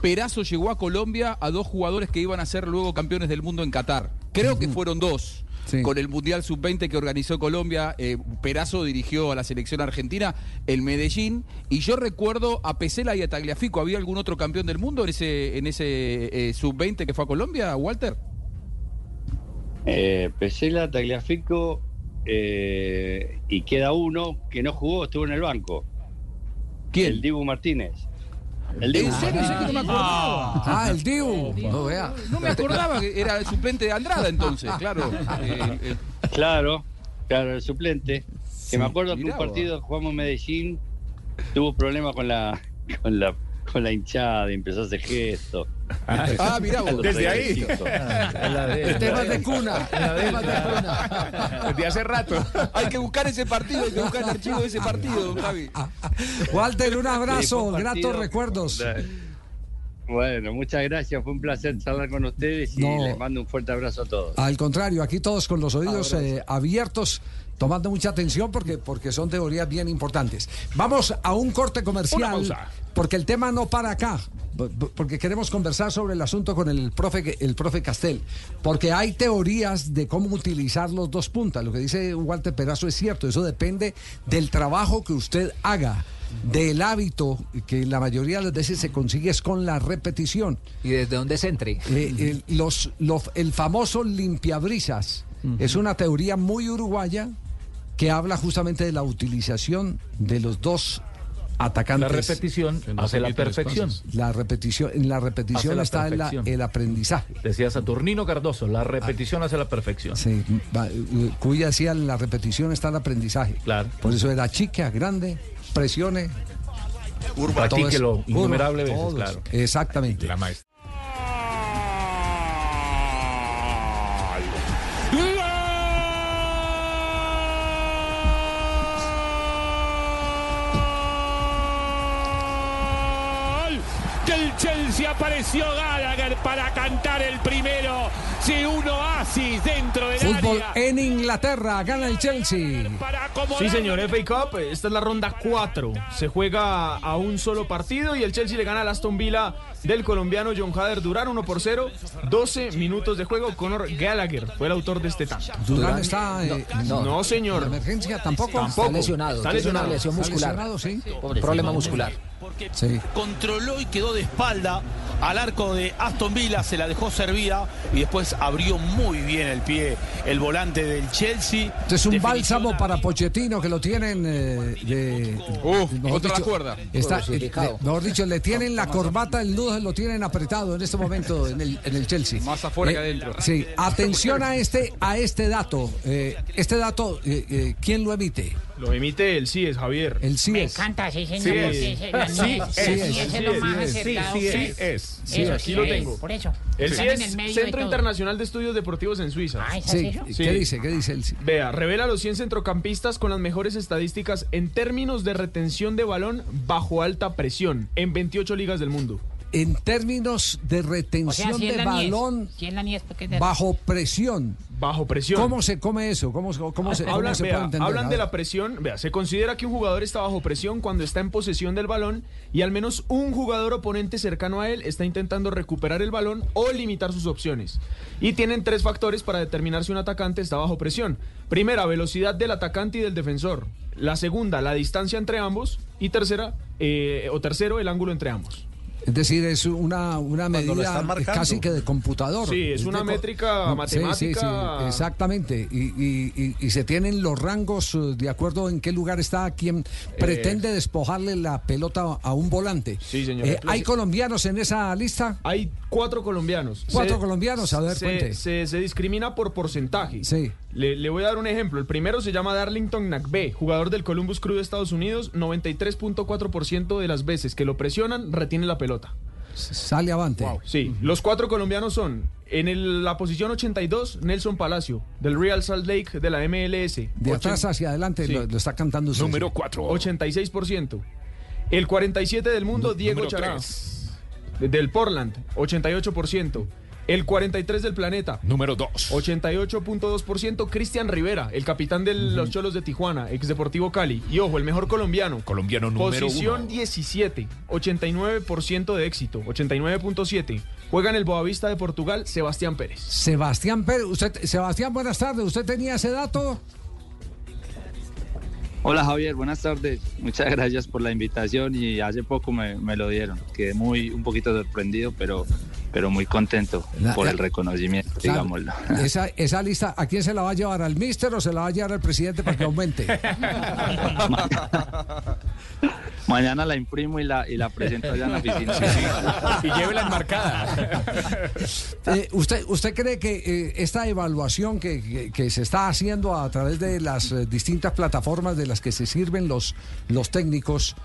Perazo llegó a Colombia a dos jugadores que iban a ser luego campeones del mundo en Qatar. Creo que fueron dos. Con el Mundial Sub-20 que organizó Colombia, eh, Perazo dirigió a la selección argentina en Medellín. Y yo recuerdo a Pesela y a Tagliafico. ¿Había algún otro campeón del mundo en ese, en ese eh, Sub-20 que fue a Colombia, Walter? Eh, Pesela, Tagliafico eh, y queda uno que no jugó, estuvo en el banco. ¿Quién? El Dibu Martínez. El Dibu. ¿En serio? Que no me acordaba. Ah, el Dibu. No, vea. No me acordaba que era el suplente de Andrada entonces, claro. Eh, eh, Claro, claro, el suplente. Que me acuerdo que un partido jugamos en Medellín, tuvo problemas con la, con la, con la hinchada y empezó a hacer gestos. Ah, mirá vos. Desde ahí. El tema es de cuna. El tema es de cuna. Desde hace rato. Hay que buscar ese partido, hay que buscar el archivo de ese partido, don Javi. Walter, un abrazo, gratos recuerdos. Bueno, muchas gracias. Fue un placer charlar con ustedes y No. les mando un fuerte abrazo a todos. Al contrario, aquí todos con los oídos eh, abiertos, tomando mucha atención porque, porque son teorías bien importantes. Vamos a un corte comercial, Una pausa. Porque el tema no para acá, porque queremos conversar sobre el asunto con el profe, el profe Castel, porque hay teorías de cómo utilizar los dos puntas. Lo que dice Walter Perazo es cierto, eso depende del trabajo que usted haga. Del hábito que la mayoría de las veces se consigue es con la repetición. ¿Y desde dónde se entre? Eh, el, los, los- el famoso limpiabrisas es una teoría muy uruguaya que habla justamente de la utilización de los dos atacantes. La repetición hace la perfección. La repetición, en la repetición Hace la está la- perfección. el aprendizaje. Decía Saturnino Cardoso, la repetición hace la perfección. Sí, eh, Cuya decía en la repetición está el aprendizaje. Claro. Por eso era chica, grande, presione. Curva. todo Practíquelo innumerables veces, todos. claro. Exactamente. La maestra. Apareció Gallagher para cantar el primero. Un oasis dentro del Fútbol área. en Inglaterra, gana el Chelsea. Sí, señor, FA Cup, esta es la ronda 4. Se juega a un solo partido y el Chelsea le gana al Aston Villa del colombiano John Hader Durán 1 por 0. 12 minutos de juego. Conor Gallagher fue el autor de este tanto. Durán está. eh, No, no, señor. ¿En emergencia tampoco? Tampoco. Está lesionado, Está tiene una lesionado. lesión ¿Está muscular. lesionado, sí? Problema muscular. Sí. controló y quedó de espalda al arco de Aston Villa, se la dejó servida y después abrió muy bien el pie el volante del Chelsea. Este es un bálsamo para Pochettino que lo tienen eh, de. Mejor otra dicho, cuerda. Está, eh, le- mejor dicho, le tienen la corbata, el nudo lo tienen apretado en este momento en el, en el Chelsea. Más afuera Eh, que adentro. Sí, atención a este, a este dato. Eh, este dato, eh, eh, ¿quién lo emite? Lo emite el CIES, Javier. El Me CIES. encanta, sí, señor. Sí porque es. Sí es. Sí es. Sí más es. aquí sí lo tengo. Por eso. El CIES, Centro todo. Internacional de Estudios Deportivos en Suiza. Ah, ¿es Sí, eso? ¿qué Sí. dice? ¿Qué dice el CIES? Vea, revela los 100 centrocampistas con las mejores estadísticas en términos de retención de balón bajo alta presión en 28 ligas del mundo. En términos de O sea, retención de balón niez, de- bajo presión. Bajo presión. ¿Cómo se come eso? ¿Cómo, se- cómo se, cómo Hablan, se vea, puede entender? hablan de la presión. Vea, se considera que un jugador está bajo presión cuando está en posesión del balón y al menos un jugador oponente cercano a él está intentando recuperar el balón o limitar sus opciones. Y tienen tres factores para determinar si un atacante está bajo presión. Primera, velocidad del atacante y del defensor. La segunda, la distancia entre ambos. Y tercera, eh, o tercero, el ángulo entre ambos. Es decir, es una, una medida casi que de computador. Sí, es una métrica No, sí, sí, sí, matemática. exactamente. Y, y- y- y se tienen los rangos eh, de acuerdo en qué lugar está quien pretende despojarle la pelota a un volante. Sí, señor. Eh, ¿Hay colombianos en esa lista? Hay cuatro colombianos. Cuatro Se- colombianos, a ver, se, cuente. se- se discrimina por porcentaje. Sí. Le, le voy a dar un ejemplo. El primero se llama Darlington Nagbe, jugador del Columbus Crew de Estados Unidos. 93.4% de las veces que lo presionan, retiene la pelota. Sale avante. Sí, los cuatro colombianos son, en el- la posición 82, Nelson Palacio, del Real Salt Lake de la MLS. De atrás hacia adelante Sí. lo, lo está cantando usted. Número 4. 86%. El 47 del mundo, Diego Chará. Del Portland, 88%. El 43 del planeta. Número 2. 88.2% Cristian Rivera, el capitán de los Cholos de Tijuana, ex Deportivo Cali. Y ojo, el mejor colombiano. Colombiano número Posición 1. 17, 89% de éxito, 89.7. Juega en el Boavista de Portugal, Sebastián Pérez. Sebastián Pérez, usted, Sebastián, buenas tardes. ¿Usted tenía ese dato? Hola Javier, buenas tardes. Muchas gracias por la invitación y hace poco me, me lo dieron. Quedé muy un poquito sorprendido, pero, pero muy contento La- por la- el reconocimiento, Claro. digámoslo. Esa, esa lista, ¿a quién se la va a llevar? ¿Al míster o se la va a llevar al presidente para que aumente? Mañana la imprimo y la, y la presento allá en la oficina. Y llévela enmarcada. Eh, ¿usted, ¿Usted cree que eh, esta evaluación que, que- que se está haciendo a través de las eh, distintas plataformas de las que se sirven los, los técnicos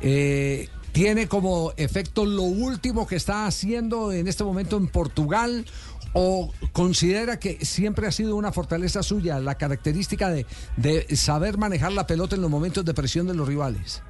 eh, tiene como efecto lo último que está haciendo en este momento en Portugal? ¿O considera que siempre ha sido una fortaleza suya la característica de, de saber manejar la pelota en los momentos de presión de los rivales?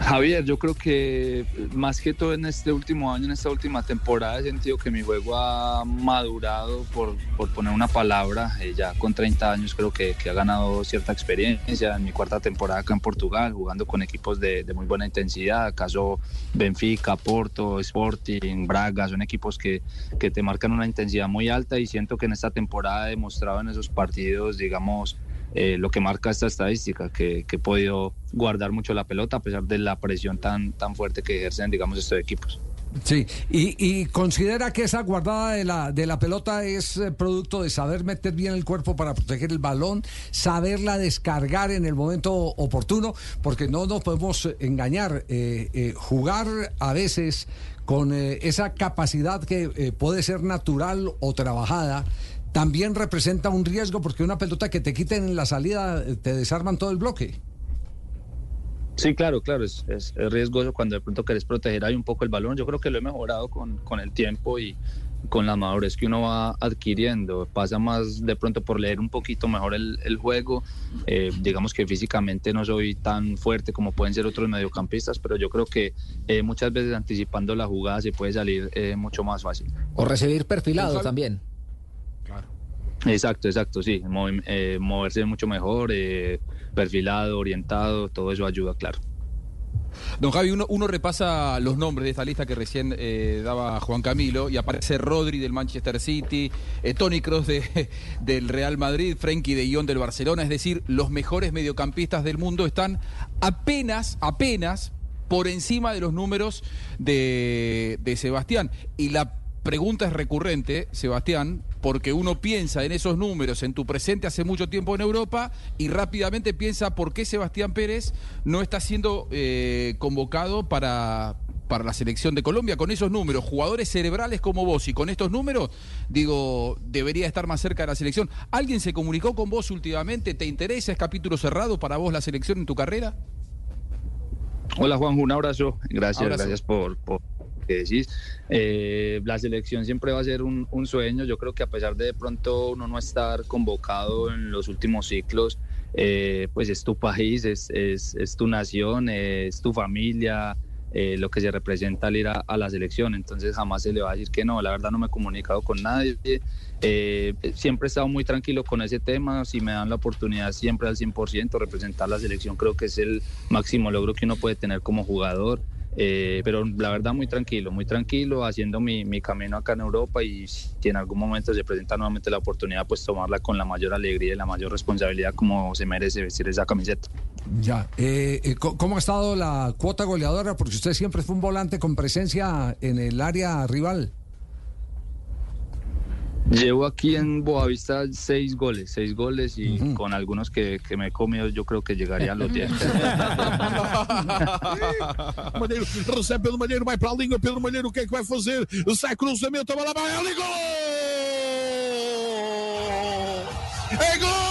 Javier, yo creo que más que todo en este último año, en esta última temporada, he sentido que mi juego ha madurado, por, por poner una palabra, eh, ya con 30 años creo que, que ha ganado cierta experiencia. En mi cuarta temporada acá en Portugal, jugando con equipos de, muy buena intensidad, acaso Benfica, Porto, Sporting, Braga, son equipos que, que te marcan una intensidad muy alta y siento que en esta temporada he demostrado en esos partidos, digamos, eh, lo que marca esta estadística, que, que he podido guardar mucho la pelota a pesar de la presión tan, tan fuerte que ejercen, digamos, estos equipos. Sí, y, y considera que esa guardada de la, de la pelota es eh, producto de saber meter bien el cuerpo para proteger el balón, saberla descargar en el momento oportuno, porque no nos podemos engañar, eh, eh, jugar a veces con eh, esa capacidad que eh, puede ser natural o trabajada. También representa un riesgo porque una pelota que te quiten en la salida eh, te desarman todo el bloque. Sí, claro, claro, es, es, es riesgoso cuando de pronto querés proteger ahí un poco el balón. Yo creo que lo he mejorado con, con el tiempo y con la madurez que uno va adquiriendo. Pasa más de pronto por leer un poquito mejor el, el juego. Eh, digamos que físicamente no soy tan fuerte como pueden ser otros mediocampistas, pero yo creo que eh, muchas veces anticipando la jugada se puede salir eh, mucho más fácil. O recibir perfilado también. Exacto, exacto, sí. Eh, moverse mucho mejor, eh, perfilado, orientado, todo eso ayuda, claro. Don Javi, uno, uno repasa los nombres de esta lista que recién eh, daba Juan Camilo y aparece Rodri del Manchester City, eh, Tony Cross de, del Real Madrid, Frenkie de Jong del Barcelona, es decir, los mejores mediocampistas del mundo están apenas, apenas por encima de los números de, de Sebastián. Y la pregunta es recurrente, Sebastián, porque uno piensa en esos números en tu presente hace mucho tiempo en Europa y rápidamente piensa por qué Sebastián Pérez no está siendo eh, convocado para, para la selección de Colombia con esos números, jugadores cerebrales como vos y con estos números, digo, debería estar más cerca de la selección. ¿Alguien se comunicó con vos últimamente? ¿Te interesa? ¿Es capítulo cerrado para vos la selección en tu carrera? Hola Juanjo, un abrazo. Gracias, Abrazo. gracias por, que decís. Eh, la selección siempre va a ser un, un sueño. Yo creo que a pesar de de pronto uno no estar convocado en los últimos ciclos, eh, pues es tu país, es, es, es tu nación, es tu familia, eh, lo que se representa al ir a, a la selección. Entonces jamás se le va a decir que no. La verdad no me he comunicado con nadie. Eh, siempre he estado muy tranquilo con ese tema. Si me dan la oportunidad siempre al 100% representar la selección, creo que es el máximo logro que uno puede tener como jugador. Eh, pero la verdad muy tranquilo, muy tranquilo, haciendo mi, mi camino acá en Europa y si en algún momento se presenta nuevamente la oportunidad, pues tomarla con la mayor alegría y la mayor responsabilidad como se merece vestir esa camiseta. Ya. Eh, eh, ¿Cómo ha estado la cuota goleadora? Porque usted siempre fue un volante con presencia en el área rival. Llevo aquí en Boavista seis goles, seis goles y con algunos que, que me he comido yo creo que llegaría a los 10. Maneiro recebe pelo Maneiro, vai pra língua, pelo Maneiro, o que é que vai fazer? Sai cruzamento, a bola vai, ali, gol! É gol!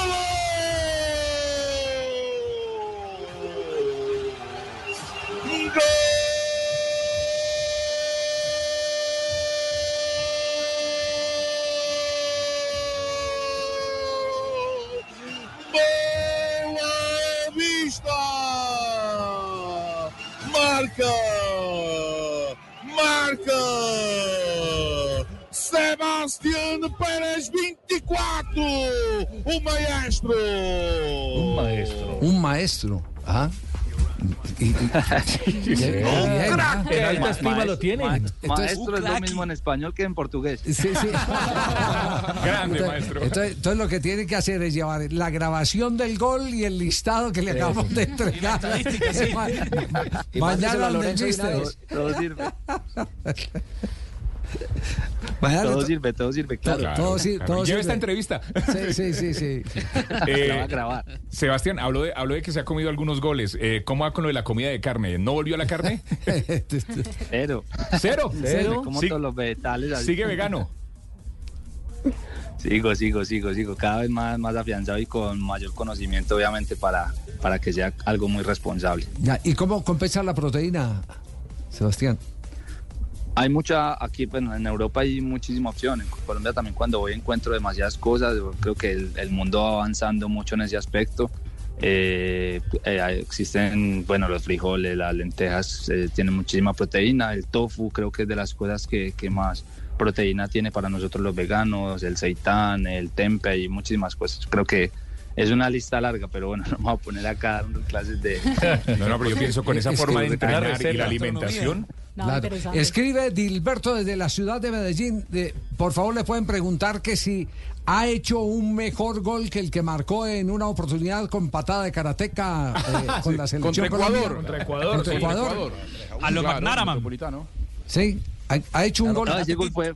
Sebastián Pérez 24! O maestro! Un maestro. Un maestro. Ah. Y- ¿ah? En alta estima lo tiene. Maestro Entonces- es lo mismo en español que en portugués. Sí, sí. Grande, Entonces- maestro. Entonces, entonces lo que tiene que hacer es llevar la grabación del gol y el listado que le acabamos de entregar. Mañana a al Todo sirve. Todo to- sirve, claro. Todo- todo Lleva sirve. esta entrevista. Sí, sí, sí, sí. Eh, La va a grabar. Sebastián, habló de, habló de que se ha comido algunos goles. Eh, ¿Cómo va con lo de la comida de carne? ¿No volvió a la carne? Cero. ¿Cero? Cero. Como Sí- todos los vegetales. así. ¿Sigue vegano? Sigo, sigo, sigo, sigo. Cada vez más, más afianzado y con mayor conocimiento, obviamente, para, para que sea algo muy responsable. Ya, ¿Y cómo compensa la proteína, Sebastián? Hay mucha, aquí bueno, en Europa hay muchísima opción. En Colombia también cuando voy encuentro demasiadas cosas. Yo creo que el, el mundo va avanzando mucho en ese aspecto. Eh, eh, existen, bueno, los frijoles, las lentejas eh, tienen muchísima proteína. El tofu creo que es de las cosas que, que más proteína tiene para nosotros los veganos. El seitán, el tempe y muchísimas cosas. Creo que es una lista larga, pero bueno, no voy a poner acá clases de... No, no, pero yo pienso con esa Es forma de entrenar y la alimentación. Claro. Escribe Dilberto desde la ciudad de Medellín. de- por favor, le pueden preguntar que si ha hecho un mejor gol que el que marcó en una oportunidad con patada de karateca eh, con la selección Contra Ecuador. Contra Ecuador, Contra sí, Ecuador. Ecuador. A lo Claro. Sí, ha, ha hecho un Claro, gol. no, ese gol fue es-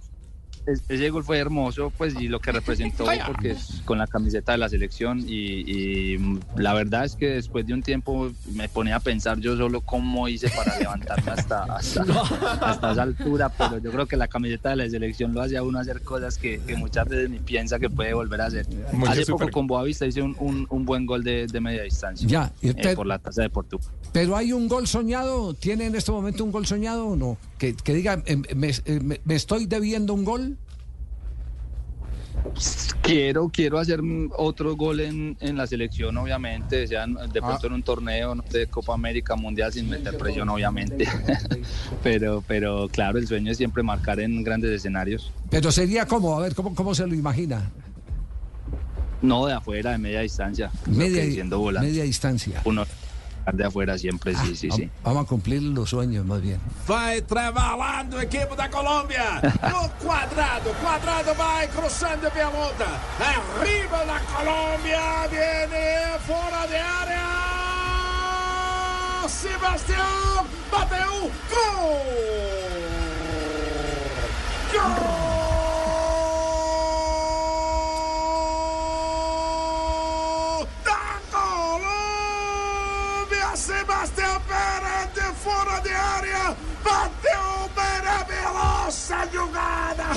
ese gol fue hermoso pues y lo que representó porque es con la camiseta de la selección y, y, mm, la verdad es que después de un tiempo me ponía a pensar yo solo cómo hice para levantarme hasta hasta, hasta esa altura pero yo creo que la camiseta de la selección lo hace a uno hacer cosas que, que muchas veces ni piensa que puede volver a hacer Mucho hace poco con Boavista hice un, un- un buen gol de, de media distancia Ya, y eh, por la tasa de Portugal Pero hay un gol soñado. ¿Tiene en este momento un gol soñado o no? Que, que diga, em, me, eh, me- me estoy debiendo un gol. Quiero, quiero hacer otro gol en, en la selección, obviamente, sean de Ah. pronto en un torneo no sé, Copa América Mundial sin meter presión, obviamente. pero, pero claro, el sueño es siempre marcar en grandes escenarios. Pero sería como, a ver, ¿cómo, cómo se lo imagina? No de afuera, de media distancia. Media, que siendo volante, media distancia. Uno de afuera siempre, sí, sí, sí. Vamos a cumplir los sueños más bien. Vai trabalhando o equipe da Colômbia. No quadrado. Quadrado vai cruzando pelota. Arriba da Colômbia. Viene fora de área. Sebastião bateu. Gol! Gol fora de área. Bateu maravilhosa jogada.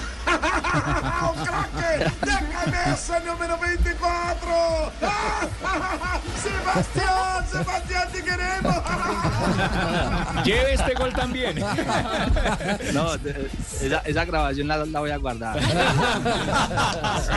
o craque de cabeça número 24. Sebastián, Sebastián, te queremos. Lleve este gol también. No, esa, esa grabación la, la voy a guardar.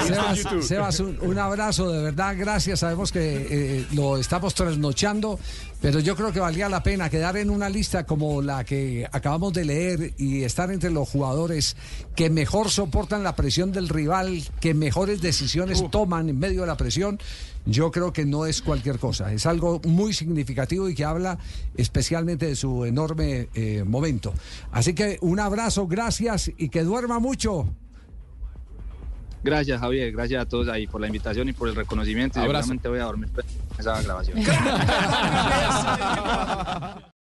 Sebas, Sebas, un, un abrazo, de verdad, gracias. Sabemos que eh, lo estamos trasnochando, pero yo creo que valía la pena quedar en una lista como la que acabamos de leer y estar entre los jugadores que mejor soportan la presión del rival, que mejores decisiones toman en medio de la presión. Yo creo que no es cualquier cosa, es algo muy significativo y que habla especialmente de su enorme eh, momento. Así que un abrazo, gracias y que duerma mucho. Gracias, Javier. Gracias a todos ahí por la invitación y por el reconocimiento. Y seguramente voy a dormir en esa grabación.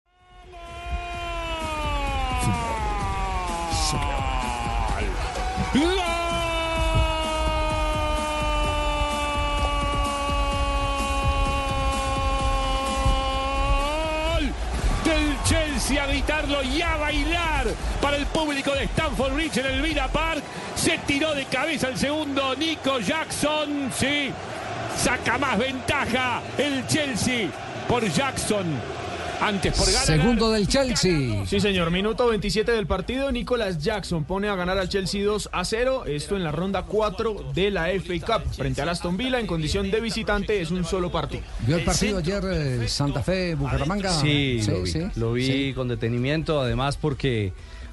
Chelsea a gritarlo y a bailar para el público de Stamford Bridge en el Villa Park. Se tiró de cabeza el segundo Nico Jackson. Sí, saca más ventaja el Chelsea por Jackson. Antes por ganar. Segundo del Chelsea. Sí, señor. Minuto 27 del partido. Nicolas Jackson pone a ganar al Chelsea 2 a 0. Esto en la ronda 4 de la FA Cup. Frente al Aston Villa en condición de visitante es un solo partido. ¿Vio el partido ayer eh, Santa Fe, Bucaramanga? Sí, lo vi, lo vi Sí. con detenimiento, además porque,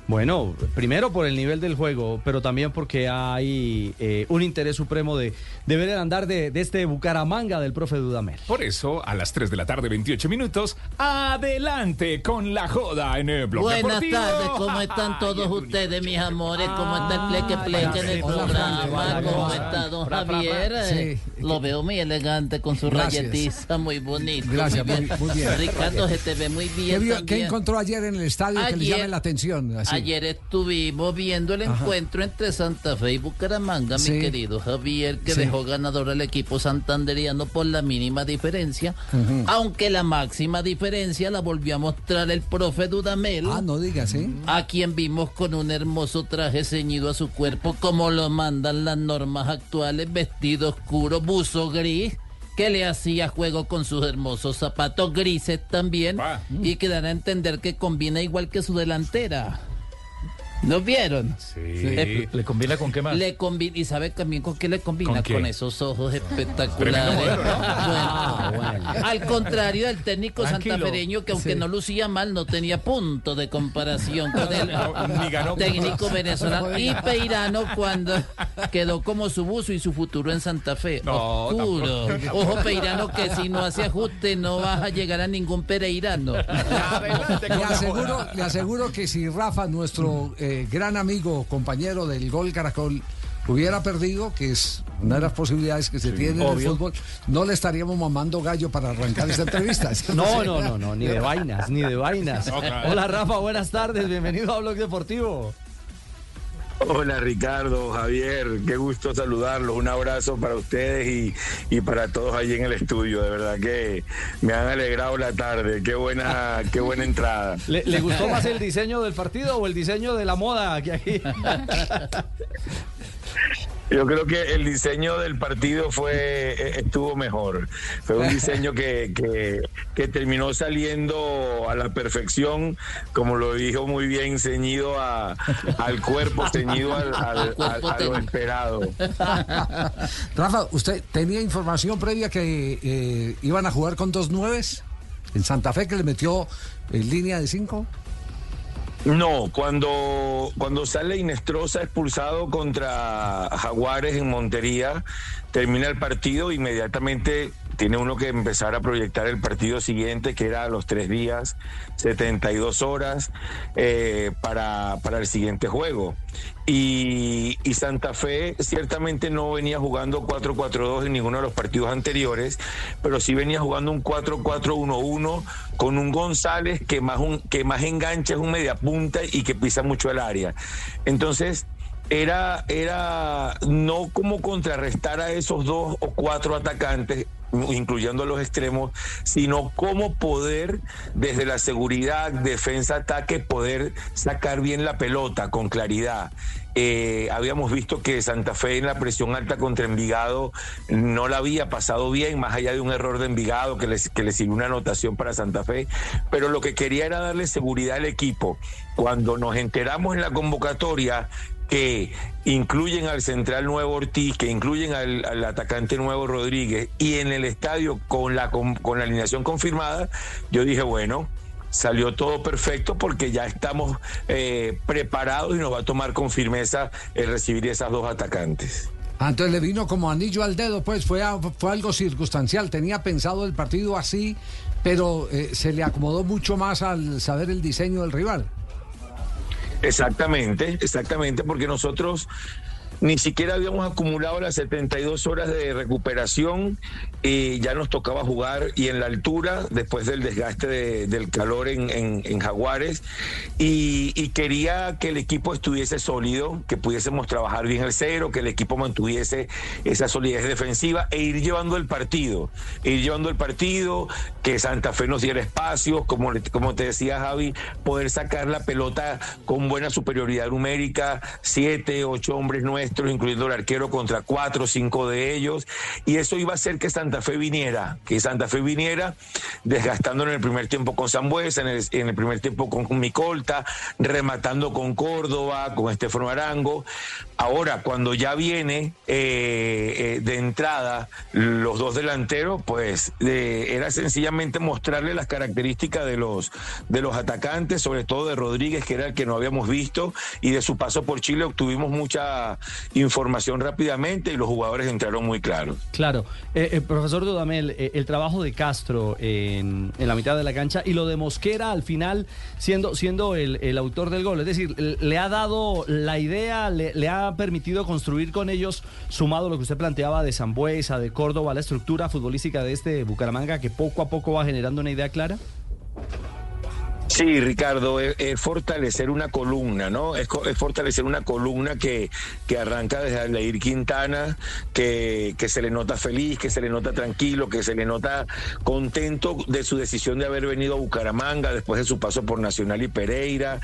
bueno, primero por el nivel del juego, pero también porque hay eh, un interés supremo de, de ver el andar de, de este Bucaramanga del profe Dudamel. Por eso, a las 3 de la tarde, 28 minutos, adelante con la joda en el Blog Buenas Deportivo. tardes, ¿cómo están todos ustedes, mis amores? ¿Cómo está el pleque pleque en el programa? ¿Cómo está don. Javier? Eh. Lo veo muy elegante con su Gracias. rayetiza, muy bonito. Gracias, muy bien. muy- muy bien. Ricardo, se te ve muy ¿Qué, bien vio- qué encontró ayer en el estadio que le llame la atención? Así. Ayer estuvimos viendo el Ajá. encuentro entre Santa Fe y Bucaramanga, Sí. mi querido Javier, que Sí. dejó ganador al equipo santanderiano por la mínima diferencia, aunque la máxima diferencia la volvió a mostrar el profe Dudamel. Ah, no digas, ¿sí? A quien vimos con un hermoso traje ceñido a su cuerpo, como lo mandan las normas actuales, vestido oscuro, buzo gris, que le hacía juego con sus hermosos zapatos grises también, y que dan a entender que combina igual que su delantera. ¿No vieron? Sí. ¿Le combina con qué más? Le combina, y sabe también con qué le combina, ¿Con esos ojos espectaculares. Modelo, ¿no? Bueno, Al contrario del técnico Tranquilo. santafereño, que aunque Sí. no lucía mal, no tenía punto de comparación con el No, ni ganó técnico venezolano. Y Peirano cuando quedó como su buzo y su futuro en Santa Fe. No, Oscuro. tampoco. Ojo, Peirano, que si no hace ajuste no vas a llegar a ningún Pereirano. Le aseguro, le aseguro que si Rafa, nuestro eh, gran amigo, compañero del Gol Caracol, hubiera perdido, que es una de las posibilidades que se tiene en el obvio. fútbol, no le estaríamos mamando gallo para arrancar esta entrevista. No, no, no, no, ni de vainas, ni de vainas. Hola Rafa, buenas tardes, bienvenido a Blog Deportivo. Hola Ricardo, Javier, qué gusto saludarlos, un abrazo para ustedes y, y para todos allí en el estudio, de verdad que me han alegrado la tarde, qué buena, qué buena entrada. ¿Le, le gustó más el diseño del partido o el diseño de la moda que hay? Yo creo que el diseño del partido fue eh, estuvo mejor. Fue un diseño que, que, que terminó saliendo a la perfección, como lo dijo muy bien, ceñido a, al cuerpo, ceñido al, al- al- a lo esperado. Rafa, ¿usted tenía información previa que eh, iban a jugar con dos nueves? ¿En Santa Fe que le metió en línea de cinco? No, cuando, cuando sale Inestrosa expulsado contra Jaguares en Montería, termina el partido, inmediatamente tiene uno que empezar a proyectar el partido siguiente, que era a los tres días, 72 horas, eh, para, para el siguiente juego. Y, y Santa Fe ciertamente no venía jugando 4-4-2 en ninguno de los partidos anteriores, pero sí venía jugando un 4-4-1-1 con un González que más, un, que más engancha, es un mediapunta y que pisa mucho el área. Entonces, era, era no como contrarrestar a esos dos o cuatro atacantes, incluyendo los extremos, sino cómo poder, desde la seguridad, defensa, ataque, poder sacar bien la pelota con claridad. Eh, habíamos visto que Santa Fe en la presión alta contra Envigado no la había pasado bien, más allá de un error de Envigado que les, que le sirvió una anotación para Santa Fe, pero lo que quería era darle seguridad al equipo. Cuando nos enteramos en la convocatoria que incluyen al central nuevo Ortiz, que incluyen al, atacante nuevo Rodríguez, y en el estadio con la, con la alineación confirmada, yo dije, bueno, salió todo perfecto porque ya estamos eh, preparados y nos va a tomar con firmeza el recibir esas dos atacantes. Ah, entonces le vino como anillo al dedo, pues fue, a- fue algo circunstancial. Tenía pensado el partido así, pero eh, se le acomodó mucho más al saber el diseño del rival. Exactamente, exactamente, porque nosotros ni siquiera habíamos acumulado las 72 horas de recuperación y ya nos tocaba jugar y en la altura después del desgaste de- del calor en, en- Jaguares. Y, quería que el equipo estuviese sólido, que pudiésemos trabajar bien el cero, que el equipo mantuviese esa solidez defensiva e ir llevando el partido, ir llevando el partido, que Santa Fe nos diera espacios, como, como te decía Javi, poder sacar la pelota con buena superioridad numérica, siete, ocho hombres nuestros, incluyendo el arquero contra cuatro, cinco de ellos, y eso iba a hacer que Santa Fe viniera, que Santa Fe viniera desgastando en el primer tiempo con Zambuesa, en el, en el primer tiempo con Micolta, rematando con Córdoba, con Estefano Arango. Ahora, cuando ya viene eh, eh, de entrada los dos delanteros, pues era sencillamente mostrarle las características de los, de los atacantes, sobre todo de Rodríguez, que era el que no habíamos visto, y de su paso por Chile obtuvimos mucha información rápidamente y los jugadores entraron muy claros. Claro, Eh, profesor Dudamel, el trabajo de Castro en, la mitad de la cancha y lo de Mosquera al final siendo, siendo el, autor del gol, es decir, le- le ha dado la idea, le, le ha permitido construir con ellos, sumado lo que usted planteaba de Zambuesa, de Córdoba, la estructura futbolística de este Bucaramanga que poco a poco va generando una idea clara. Sí, Ricardo, es, es fortalecer una columna, ¿no? Es, es fortalecer una columna que, que arranca desde Aldair Quintana, que, que se le nota feliz, que se le nota tranquilo, que se le nota contento de su decisión de haber venido a Bucaramanga después de su paso por Nacional y Pereira.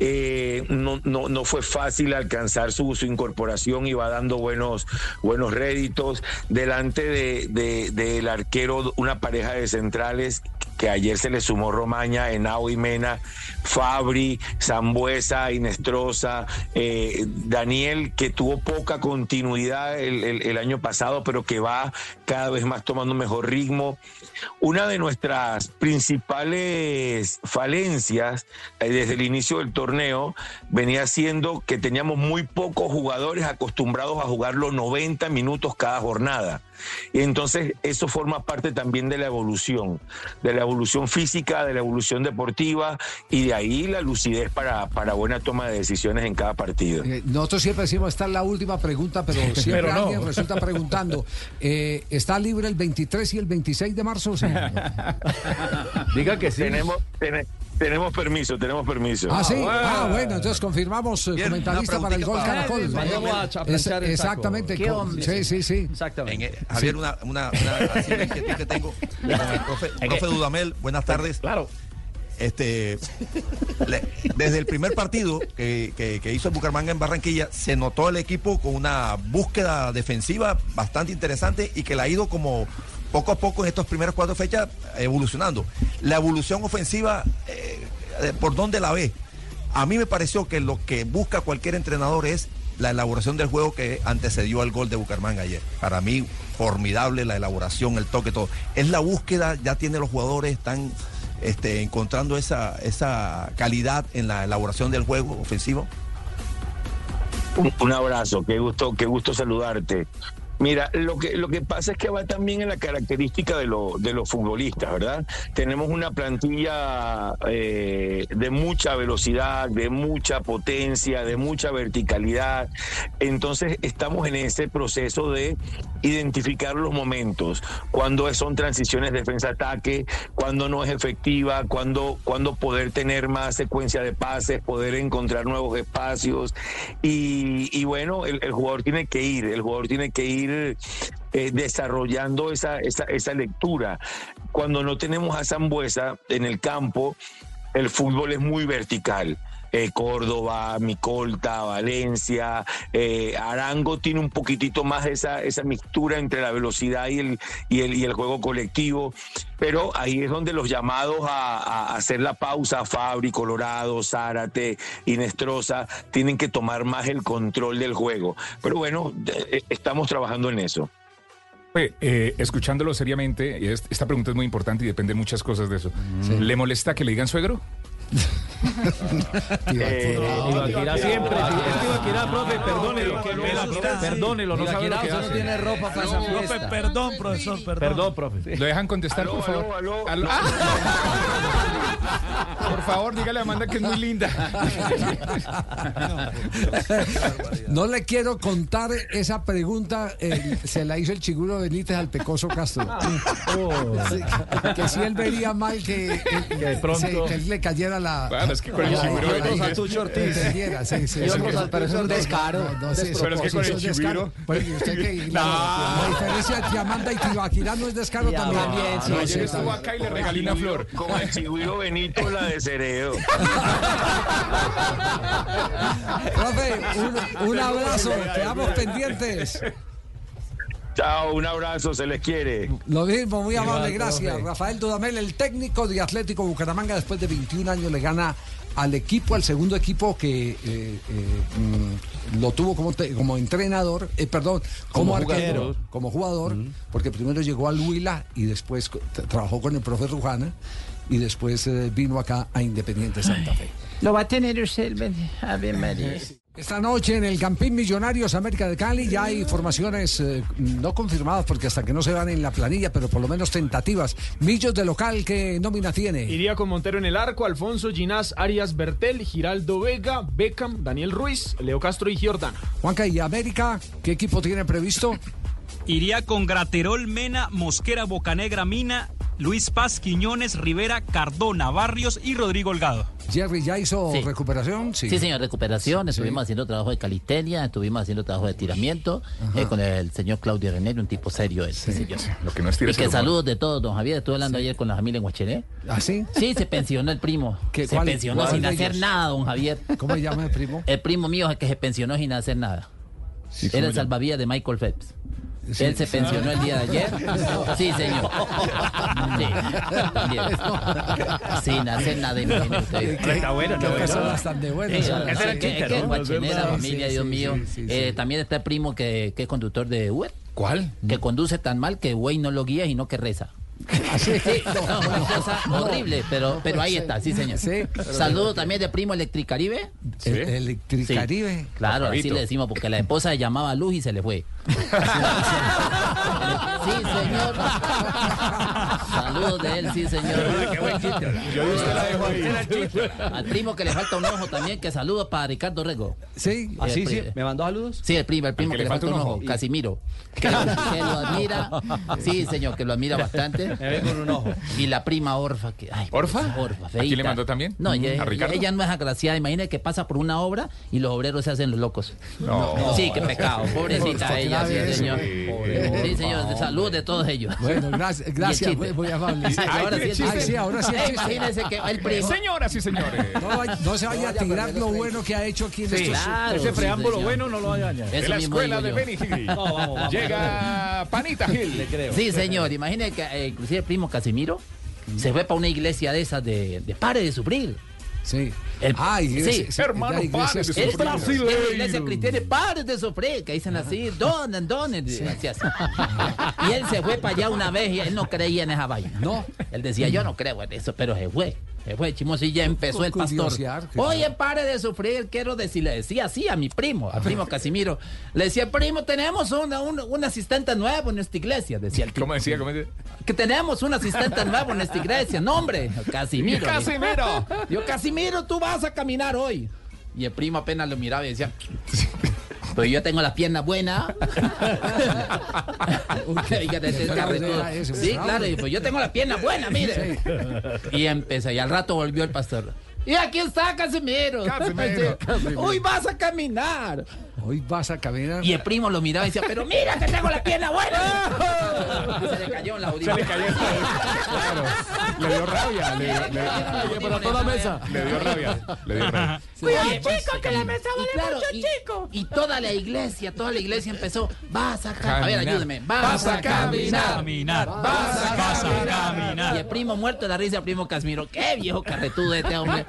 Eh, no, no, no fue fácil alcanzar su, su incorporación y va dando buenos, buenos réditos. Delante de- de- del arquero, una pareja de centrales que ayer se le sumó Romaña, Henao y Mena, Fabri, Zambuesa, Inestrosa, eh, Daniel, que tuvo poca continuidad el, año pasado, pero que va cada vez más tomando un mejor ritmo. Una de nuestras principales falencias eh, desde el inicio del torneo venía siendo que teníamos muy pocos jugadores acostumbrados a jugar los 90 minutos cada jornada. Y entonces eso forma parte también de la evolución, de la evolución física, de la evolución deportiva y de ahí la lucidez para, para buena toma de decisiones en cada partido. Eh, Nosotros siempre decimos, esta es la última pregunta, pero siempre Pero no. alguien resulta preguntando. eh, ¿Está libre el 23 y el 26 de marzo? Sí. Diga que sí. Tenemos, tene- tenemos permiso, tenemos permiso. Ah, sí. Ah, bueno, entonces confirmamos eh, comentarista para el gol para- Caracol. A Es- el exactamente. ¿Qué hombre? sí, sí, sí. Exactamente. En, eh, Javier, una, una, una así que tengo con el profe, profe Dudamel, buenas tardes. Claro. Este, le- desde el primer partido que, que- que hizo el Bucaramanga en Barranquilla, se notó el equipo con una búsqueda defensiva bastante interesante y que la ha ido como poco a poco en estas primeras cuatro fechas evolucionando. La evolución ofensiva, eh, ¿por dónde la ve? A mí me pareció que lo que busca cualquier entrenador es la elaboración del juego que antecedió al gol de Bucaramanga ayer. Para mí, formidable la elaboración, el toque, todo. Es la búsqueda, ya tiene los jugadores, están este, encontrando esa, esa calidad en la elaboración del juego ofensivo. Un, un abrazo, qué gusto, qué gusto saludarte. Mira, lo que, lo que pasa es que va también en la característica de, lo- de los futbolistas, ¿verdad? Tenemos una plantilla eh, de mucha velocidad, de mucha potencia, de mucha verticalidad. Entonces estamos en ese proceso de identificar los momentos, cuando son transiciones defensa-ataque, cuando no es efectiva, cuando, cuando poder tener más secuencia de pases, poder encontrar nuevos espacios. Y, y bueno, el, el jugador tiene que ir, el jugador tiene que ir eh, desarrollando esa, esa, esa lectura. Cuando no tenemos a Zambuesa en el campo, el fútbol es muy vertical. Eh, Córdoba, Micolta, Valencia, eh, Arango tiene un poquitito más esa, esa mixtura entre la velocidad y el, y, el, y el juego colectivo, pero ahí es donde los llamados a, a hacer la pausa, Fabri, Colorado, Zárate, Inestrosa, tienen que tomar más el control del juego. Pero bueno, eh, estamos trabajando en eso. Eh, escuchándolo seriamente, esta pregunta es muy importante y depende de muchas cosas de eso. ¿Le molesta que le digan suegro? Eh, Tibaquirá siempre. Es Tibaquirá, profe, perdónelo. Perdónelo, no sabe lo que usted no hace. tiene ropa para esa fiesta. Perdón, profesor, perdón. Perdón, profe. ¿Lo dejan contestar, por favor? Aló. Ah. Por favor, dígale a Amanda que es muy linda. No le quiero contar esa pregunta, eh, se la hizo el chiguro Benítez al Pecoso Castro. Sí, que, si él vería mal que, que, de pronto- que él le cayera la. Claro, es que con el la- Benítez- la- Tucho Ortiz. Entendiera, sí, sí, otros pero eso es un descaro, No, sí, Pero es que con el chiguro- Pues, ¿y usted qué? La, diferencia entre Amanda y Tibaquirá no es descaro también. también, sí, No, Ayer estuvo acá y le regalé una flor. Con el chigüiro Benito, la de Ceredo. Profe, un, un abrazo, quedamos pendientes. Chao, un abrazo, se les quiere. Lo mismo, muy amable, gracias. Rafael Dudamel, el técnico de Atlético Bucaramanga, después de 21 años le gana al equipo, al segundo equipo que eh, eh, mm, lo tuvo como, te- como entrenador, eh, perdón, como, Como arquero, jugador. como jugador, porque primero llegó al Huila y después trabajó con el profe Rujana y después eh, vino acá a Independiente Santa Fe. Lo va a tener usted, Ave María. Esta noche en el Campín Millonarios América de Cali ya hay formaciones eh, no confirmadas porque hasta que no se van en la planilla, pero por lo menos tentativas. Millos de local, ¿qué nómina tiene? Iría con Montero en el arco, Alfonso, Ginás, Arias, Bertel, Giraldo Vega, Beckham, Daniel Ruiz, Leo Castro y Giordana. Juanca, ¿y América qué equipo tiene previsto? Iría con Graterol, Mena, Mosquera, Bocanegra, Mina, Luis Paz, Quiñones, Rivera, Cardona, Barrios y Rodrigo Holgado. Jerry, ¿ya hizo Sí. recuperación? Sí, señor, recuperación. Estuvimos haciendo trabajo de calistenia, estuvimos haciendo trabajo de tiramiento eh, con el señor Claudio René, un tipo serio él, sí, señor. Lo que no es Y que saludos de todos, don Javier. Estuve hablando ayer con la familia en Huachené. ¿Ah, sí? Sí, se pensionó el primo. ¿Qué- se cuál- pensionó cuál sin hacer ellos? nada, don Javier. ¿Cómo se llama el primo? El primo mío es el que se pensionó sin hacer nada. Sí, Era ¿cómo el salvavidas de Michael Phelps. Sí. Él se pensionó el día de ayer. Sí, señor. Sí. Sin hacer nada, imagínese usted. Está bueno, son bastante buenos. Sí, Sí. Sí, familia, sí, Dios sí, mío. sí, sí, Eh, También está el primo que, que es conductor de Uber. ¿Cuál? Que conduce tan mal que güey no lo guía y no que reza. Sí, no, una cosa horrible, pero, pero ahí está, sí, señor. Saludo también de primo Electricaribe. Sí. El- Electricaribe. Sí, Claro, así le decimos, porque la esposa se llamaba Luz y se le fue. Sí, señor. Saludos de él, sí, señor. Qué buen chiste. Yo usted la dejo ahí. Al primo que le falta un ojo también, que saludo para Ricardo Rego. Sí, El sí, pri- sí. ¿Me mandó saludos? Sí, el primo, el primo que, le falta un ojo, Casimiro. Que, lo- que lo admira. Sí, señor, que lo admira bastante. Me ve con un ojo. Y la prima Orfa. Que, ay, ¿Orfa? Orfa, ¿A quién le mandó también? No, ¿A ella, Ricardo? ella no es agraciada. Imagínate que pasa por una obra y los obreros se hacen los locos. No. Sí, qué pecado. Pobrecita Orfa, ella, sí, señor. Sí, señor. De salud de todos ellos. Bueno, gracias, gracias, muy, muy amable. Sí, ahora sí Ay, ahora sí el. Imagínense que el primo. Señoras y señores. No, se vaya a tirar lo bueno que ha hecho aquí en Sí, estos claro, Ese preámbulo bueno no lo vaya a dañar. De la escuela de. Benny Hill. No, vamos, vamos. Llega Panita Gil. Le creo. Sí, señor. Imagínate que eh, inclusive el primo Casimiro se fue para una iglesia de esas de, de pare de sufrir. Sí. El- Ah, iglesia- sí. sí, Hermano, la iglesia pare de sufrir. brasileño. Es la iglesia cristiana, pare de sufrir, que dicen así, donen, donen. así, así. Y él se fue para allá una vez y él no creía en esa vaina. No. Él decía, yo no creo en eso, pero se fue. Se fue, chimoso, y ya empezó el pastor. Oye, pare de sufrir, quiero decir, le decía así a mi primo, al primo Casimiro. Le decía, primo, tenemos una, un, un asistente nuevo en esta iglesia, decía el tipo. ¿Cómo decía? ¿Cómo decía? Que tenemos un asistente nuevo en esta iglesia. No, hombre, Casimiro. Casimiro. Yo, Casimiro, tú vas a caminar hoy. Y el primo apenas lo miraba y decía, pero yo tengo las piernas buenas. Fíjate, este Sí, claro, pues yo tengo las piernas buenas, mire. Y empezó, y al rato volvió el pastor. Y aquí está Casimiro. Casimiro, Sí. Hoy vas a caminar. Hoy vas a caminar. Y el primo lo miraba y decía, pero mira que tengo la pierna buena. Se le cayó en la Se audiencia. le cayó el Claro. Le dio rabia. Le, le- Para toda la mesa. le dio rabia. Le dio rabia. Cuidado, chico, que la mesa vale mucho, chico. Y toda la iglesia, toda la iglesia empezó, vas a caminar. A ver, ayúdeme. Vas, a caminar. Caminar. Vas a Vas a caminar. caminar. Y el primo muerto de la risa, el primo Casimiro. Qué viejo carretudo este hombre.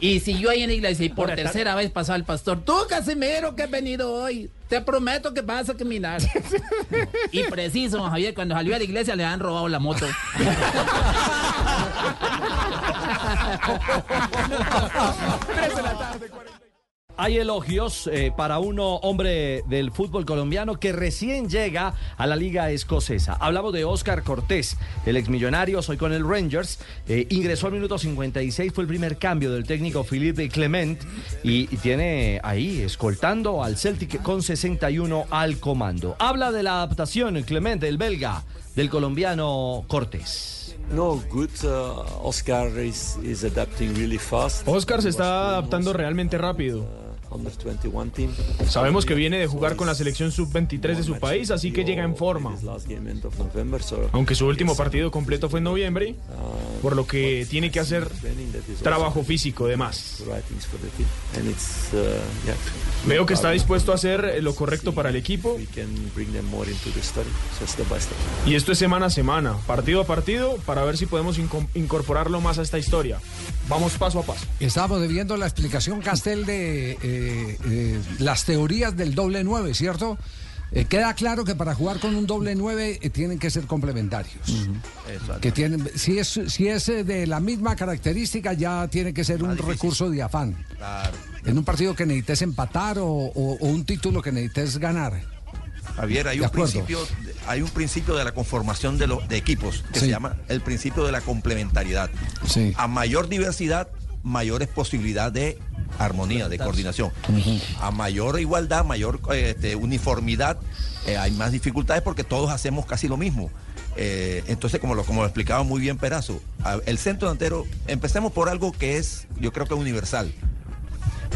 Y siguió ahí en la iglesia y por tercera vez pasó el pastor. Tú, Casimiro, que has venido hoy, te prometo que vas a caminar. Y preciso, Javier, cuando salió a la iglesia le han robado la moto. Hay elogios eh, para uno hombre del fútbol colombiano que recién llega a la liga escocesa. Hablamos de Oscar Cortés, el exmillonario, soy con el Rangers. eh, ingresó al minuto 56, fue el primer cambio del técnico Philippe Clement y, y tiene ahí escoltando al Celtic con 61 al comando. Habla de la adaptación, Clement, el belga, del colombiano Cortés. No, good. Uh, Oscar is, is adapting really fast. Oscar se está adaptando realmente rápido. Under 21 team. Sabemos que viene de jugar con la selección sub-23 de su país, así que llega en forma. Aunque su último partido completo fue en noviembre, por lo que tiene que hacer trabajo físico de más. uh, yeah. Veo que está dispuesto a hacer lo correcto para el equipo y esto es semana a semana, partido a partido, para ver si podemos inco- incorporarlo más a esta historia. Vamos paso a paso. Estábamos debiendo la explicación, Castel, de eh, eh, las teorías del doble nueve, ¿cierto? Eh, queda claro que para jugar con un doble nueve eh, tienen que ser complementarios. Que tienen, si es, si es eh, de la misma característica, ya tiene que ser un recurso de afán. Claro. En un partido que necesites empatar o, o- o un título que necesites ganar. Javier, hay De un, principio, hay un principio de la conformación de, los de equipos que Sí. se llama el principio de la complementariedad. Sí. A mayor diversidad, mayores posibilidades de armonía, de coordinación. A mayor igualdad, mayor este, uniformidad, eh, hay más dificultades porque todos hacemos casi lo mismo. Eh, entonces, como lo, como lo explicaba muy bien Perazo, el centro delantero, empecemos por algo que es, yo creo que universal.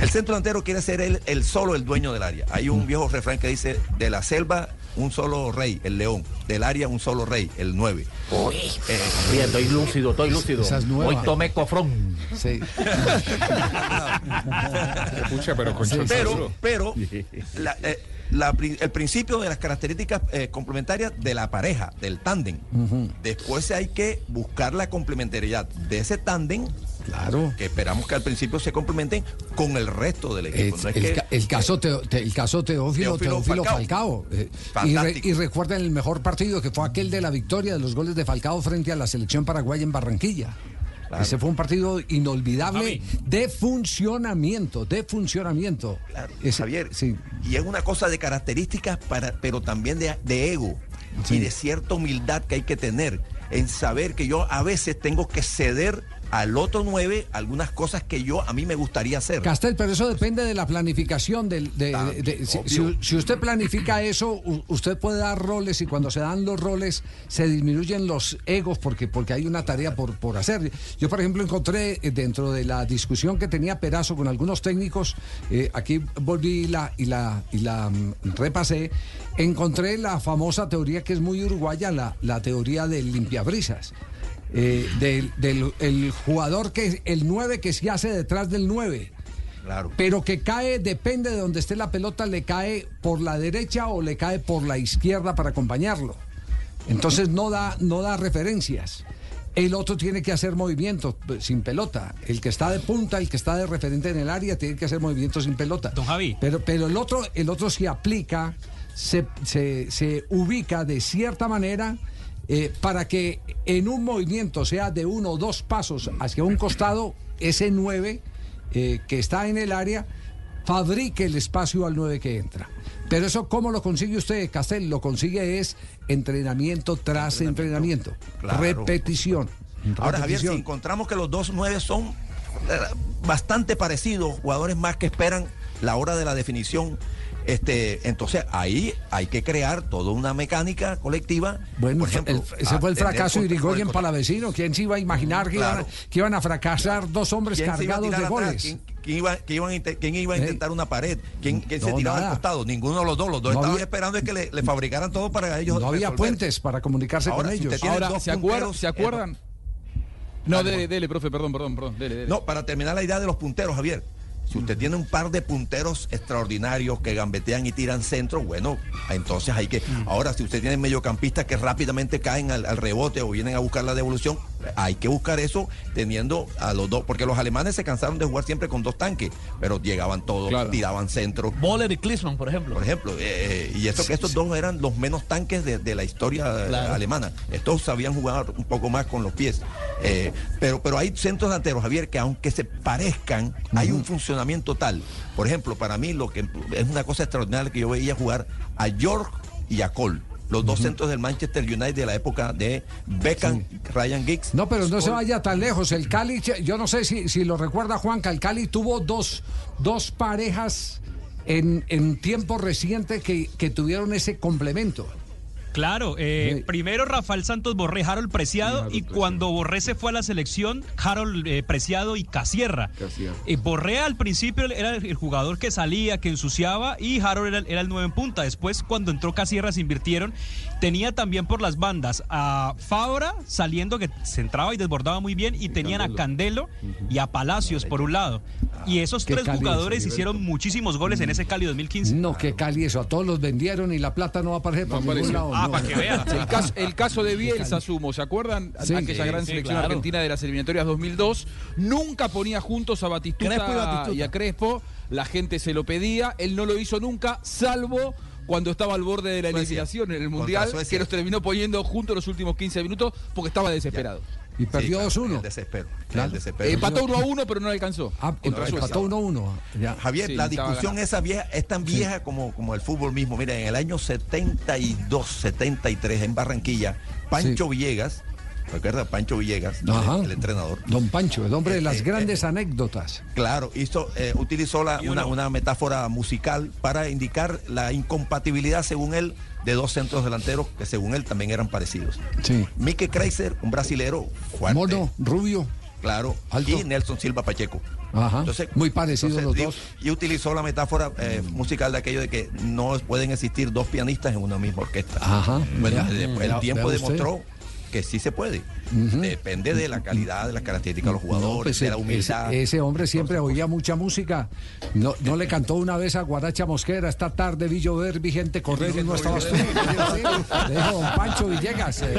El centro delantero quiere ser él el solo el dueño del área. Hay un viejo refrán que dice, de la selva un solo rey, el león. Del área un solo rey, el nueve. Eh, Bien, estoy lúcido, estoy lúcido. Esa es nueva. Hoy tomé cofrón. Sí. Pucha, pero con pero, Chonzuro. pero la- eh, la el principio de las características eh, complementarias de la pareja, del tándem. Después hay que buscar la complementariedad de ese tándem. Claro. Que esperamos que al principio se complementen con el resto del equipo. El, No es el que- ca- el caso te- el caso Teófilo, Teófilo Teófilo Falcao. Falcao. eh, y, re- y recuerden el mejor partido que fue aquel de la victoria de los goles de Falcao frente a la selección paraguaya en Barranquilla. Claro. Ese fue un partido inolvidable de funcionamiento, de funcionamiento. Ese- Javier, sí. y es una cosa de características, para, pero también de, de ego y de cierta humildad que hay que tener en saber que yo a veces tengo que ceder al otro nueve algunas cosas que yo a mí me gustaría hacer. Castel, pero eso depende de la planificación. Del, de, de- de- si, usted planifica eso, usted puede dar roles y cuando se dan los roles se disminuyen los egos porque, porque hay una tarea por, por hacer. Yo, por ejemplo, encontré eh, dentro de la discusión que tenía Perazo con algunos técnicos, eh, aquí volví y la, y la, y la mm, repasé, encontré la famosa teoría que es muy uruguaya, la, la teoría del limpiabrisas. Eh, del, del el jugador que el 9 que se hace detrás del 9 Claro. pero que cae, depende de donde esté la pelota, le cae por la derecha o le cae por la izquierda para acompañarlo. Entonces no da, no da referencias. El otro tiene que hacer movimientos pues, sin pelota. El que está de punta, el que está de referente en el área, tiene que hacer movimientos sin pelota. Don Javi. Pero, pero el otro, el otro se aplica, se, se- se ubica de cierta manera eh, para que en un movimiento sea de uno o dos pasos hacia un costado, ese 9 eh, que está en el área fabrique el espacio al 9 que entra. Pero eso, ¿cómo lo consigue usted, Castel? Lo consigue es entrenamiento tras entrenamiento. Claro. Repetición. Ahora, Javier, si encontramos que los dos nueve son eh, bastante parecidos, jugadores más que esperan la hora de la definición, este, entonces ahí hay que crear toda una mecánica colectiva. Bueno, Por ejemplo, el- ese fue el a tener fracaso de Irigoyen del- Palavecino. ¿Quién se iba a imaginar que, iban, Claro. que iban a fracasar dos hombres ¿Quién se iba a cargados de goles? ¿Quién, quién iba, quién iba a inte- quién iba a Eh. intentar una pared? ¿Quién, quién se tiraba nada. al costado? Ninguno de los dos. Los dos No estaban había- esperando es que le, le fabricaran todo para ellos. No había resolver. puentes para comunicarse Ahora, con si usted ellos. tiene Ahora, dos ¿se acuerdan? punteros, ¿Se eh, acuerdan? No, dele, dele, profe, perdón, perdón, perdón. Dele, dele. No, para terminar la idea de los punteros, Javier. Si usted tiene un par de punteros extraordinarios que gambetean y tiran centro, bueno, entonces hay que. Ahora, si usted tiene mediocampistas que rápidamente caen al, al rebote o vienen a buscar la devolución, hay que buscar eso teniendo a los dos, porque los alemanes se cansaron de jugar siempre con dos tanques, pero llegaban todos, Claro. tiraban centro. Boller y Klinsmann, por ejemplo. Por ejemplo, eh, y esto que estos dos eran los menos tanques de, de la historia eh, Claro. alemana. Estos sabían jugar un poco más con los pies. Eh, pero, pero hay centros delanteros, Javier, que aunque se parezcan, hay un funcionamiento tal. Por ejemplo, para mí lo que es una cosa extraordinaria que yo veía jugar a York y a Cole. Los dos centros del Manchester United de la época de Beckham, Ryan Giggs. No, pero no se vaya tan lejos. El Cali, yo no sé si, si lo recuerda Juanca, el Cali tuvo dos, dos parejas en, en tiempo reciente que, que tuvieron ese complemento. Claro, eh, primero Rafael Santos Borré, Harold Preciado, y cuando Borré se fue a la selección, Harold eh, Preciado y Casierra. Eh, Borré al principio era el jugador que salía, que ensuciaba, y Harold era, era el nueve en punta. Después, cuando entró Casierra, se invirtieron. Tenía también por las bandas a Fabra saliendo, que se entraba y desbordaba muy bien, y tenían a Candelo y a Palacios por un lado. Y esos tres Cali jugadores hicieron muchísimos goles en ese Cali 2015. No, qué Cali eso. A todos los vendieron y la plata no va a aparecer por ningún lado. Ah, no. para que vean. El caso, el caso de Bielsa, sumo, ¿se acuerdan? Sí. Aquella gran Sí, selección claro. argentina de las eliminatorias 2002. Nunca ponía juntos a Batistuta, Crespo y Batistuta. y a Crespo. La gente se lo pedía. Él no lo hizo nunca, salvo cuando estaba al borde de la eliminación en el Mundial, que los terminó poniendo juntos los últimos 15 minutos porque estaba desesperado. Y perdió Sí, claro, 2-1. El desespero. Claro. El desespero. Empató 1 a 1, pero no alcanzó. Ah, contra Suecia. empató 1-1. Ya. Javier, Sí, la discusión esa vieja es tan vieja como, como el fútbol mismo. Mira, en el año 72, 73 en Barranquilla, Pancho Sí. Villegas, ¿recuerda? Pancho Villegas, el- Ajá. el, entrenador. Don Pancho, el hombre de las Eh, eh, grandes anécdotas. Claro, hizo, eh, utilizó la- Y una, una metáfora musical para indicar la incompatibilidad, según él, de dos centros delanteros que según él también eran parecidos. Sí. Mike Kreiser, un brasilero fuerte, Mono, rubio. claro, Alto. y Nelson Silva Pacheco. Ajá. Muy parecidos los dos. Y utilizó la metáfora eh, musical de aquello de que no pueden existir dos pianistas en una misma orquesta. Ajá. Bueno, el, el vea- tiempo demostró que sí se puede. Depende de la calidad, de las características de los jugadores, Pues, de la ese- humildad. Ese, hombre siempre oía mucha música. No, no le cantó una vez a Guaracha Mosquera, esta tarde vi llover, vi gente correr y no estabas tú. Le dijo don Pancho Villegas. eh,